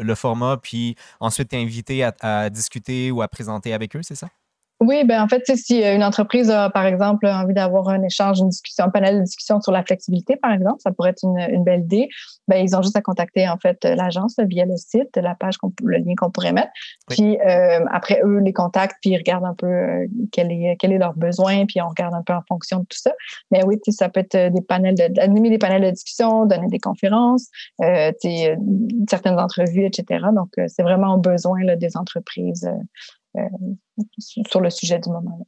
le, format, puis ensuite invité à, à discuter ou à présenter avec eux, c'est ça? Oui, ben en fait, si une entreprise a, par exemple, envie d'avoir un échange, une discussion, un panel de discussion sur la flexibilité, par exemple, ça pourrait être une, une belle idée. Ben, ils ont juste à contacter en fait l'agence via le site, la page, le lien qu'on pourrait mettre. Puis euh, après, eux les contactent, puis ils regardent un peu euh, quel est quel est leur besoin, puis on regarde un peu en fonction de tout ça. Mais oui, ça peut être des panels, de, animer des panels de discussion, donner des conférences, euh, certaines entrevues, etc. Donc, c'est vraiment au besoin là, des entreprises euh, sur le sujet du moment.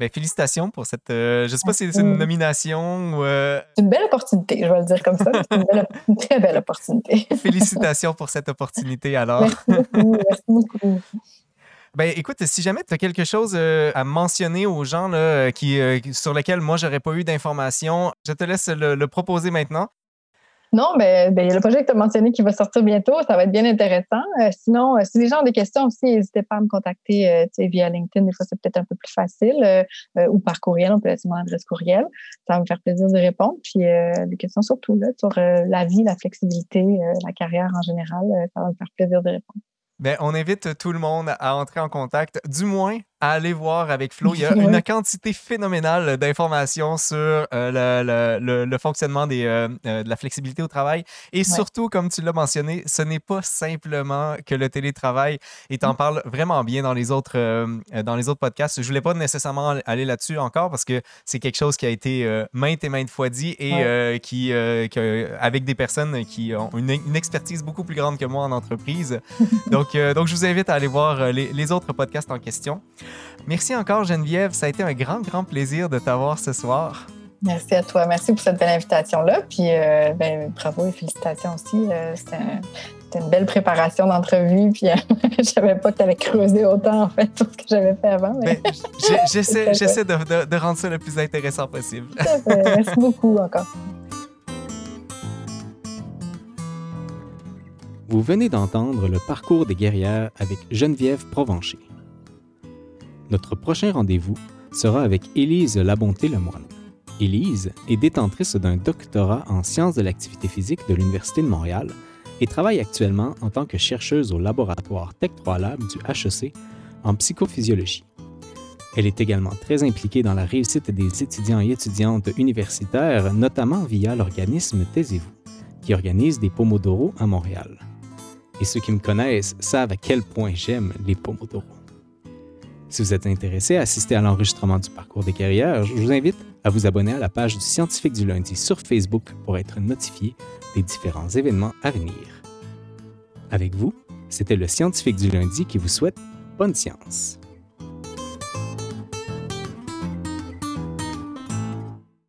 Ben, félicitations pour cette. Euh, je ne sais pas si c'est une nomination ou. Euh, c'est une belle opportunité, je vais le dire comme ça. C'est une, très belle opportunité. félicitations pour cette opportunité alors. Merci beaucoup. Merci beaucoup. Ben, écoute, si jamais tu as quelque chose à mentionner aux gens là, qui, sur lesquels moi, j'aurais pas eu d'informations, je te laisse le proposer maintenant. Non, mais ben, a le projet que tu as mentionné qui va sortir bientôt. Ça va être bien intéressant. Euh, sinon, euh, si les gens ont des questions aussi, n'hésitez pas à me contacter euh, via LinkedIn. Des fois, c'est peut-être un peu plus facile. ou par courriel. On peut laisser mon adresse courriel. Ça va me faire plaisir de répondre. Puis des questions surtout là, sur la vie, la flexibilité, la carrière en général. ça va me faire plaisir de répondre. Bien, on invite tout le monde à entrer en contact, du moins à aller voir avec Flo. Il y a une quantité phénoménale d'informations sur euh, le, le, fonctionnement des, euh, euh, de la flexibilité au travail. Et surtout, comme tu l'as mentionné, ce n'est pas simplement que le télétravail. Et tu en mm. parles vraiment bien dans les, autres, dans les autres podcasts. Je ne voulais pas nécessairement aller là-dessus encore parce que c'est quelque chose qui a été maintes et maintes fois dit et qui, avec des personnes qui ont une, une, expertise beaucoup plus grande que moi en entreprise. donc, donc, je vous invite à aller voir les, les autres podcasts en question. Merci encore, Geneviève. Ça a été un grand, grand plaisir de t'avoir ce soir. Merci à toi. Merci pour cette belle invitation-là. Puis, euh, ben, bravo et félicitations aussi. Euh, c'était une belle préparation d'entrevue. Puis, je savais pas que tu avais creusé autant, en fait, sur ce que j'avais fait avant. Ben, j'essaie de, de, rendre ça le plus intéressant possible. Merci beaucoup encore. Vous venez d'entendre le parcours des guerrières avec Geneviève Provencher. Notre prochain rendez-vous sera avec Élise Labonté-Lemoine. Élise est détentrice d'un doctorat en sciences de l'activité physique de l'Université de Montréal et travaille actuellement en tant que chercheuse au laboratoire Tech 3 Lab du HEC en psychophysiologie. Elle est également très impliquée dans la réussite des étudiants et étudiantes universitaires, notamment via l'organisme Taisez-vous, qui organise des Pomodoro à Montréal. Et ceux qui me connaissent savent à quel point j'aime les Pomodoro. Si vous êtes intéressé à assister à l'enregistrement du parcours des carrières, je vous invite à vous abonner à la page du Scientifique du lundi sur Facebook pour être notifié des différents événements à venir. Avec vous, c'était le Scientifique du lundi qui vous souhaite bonne science.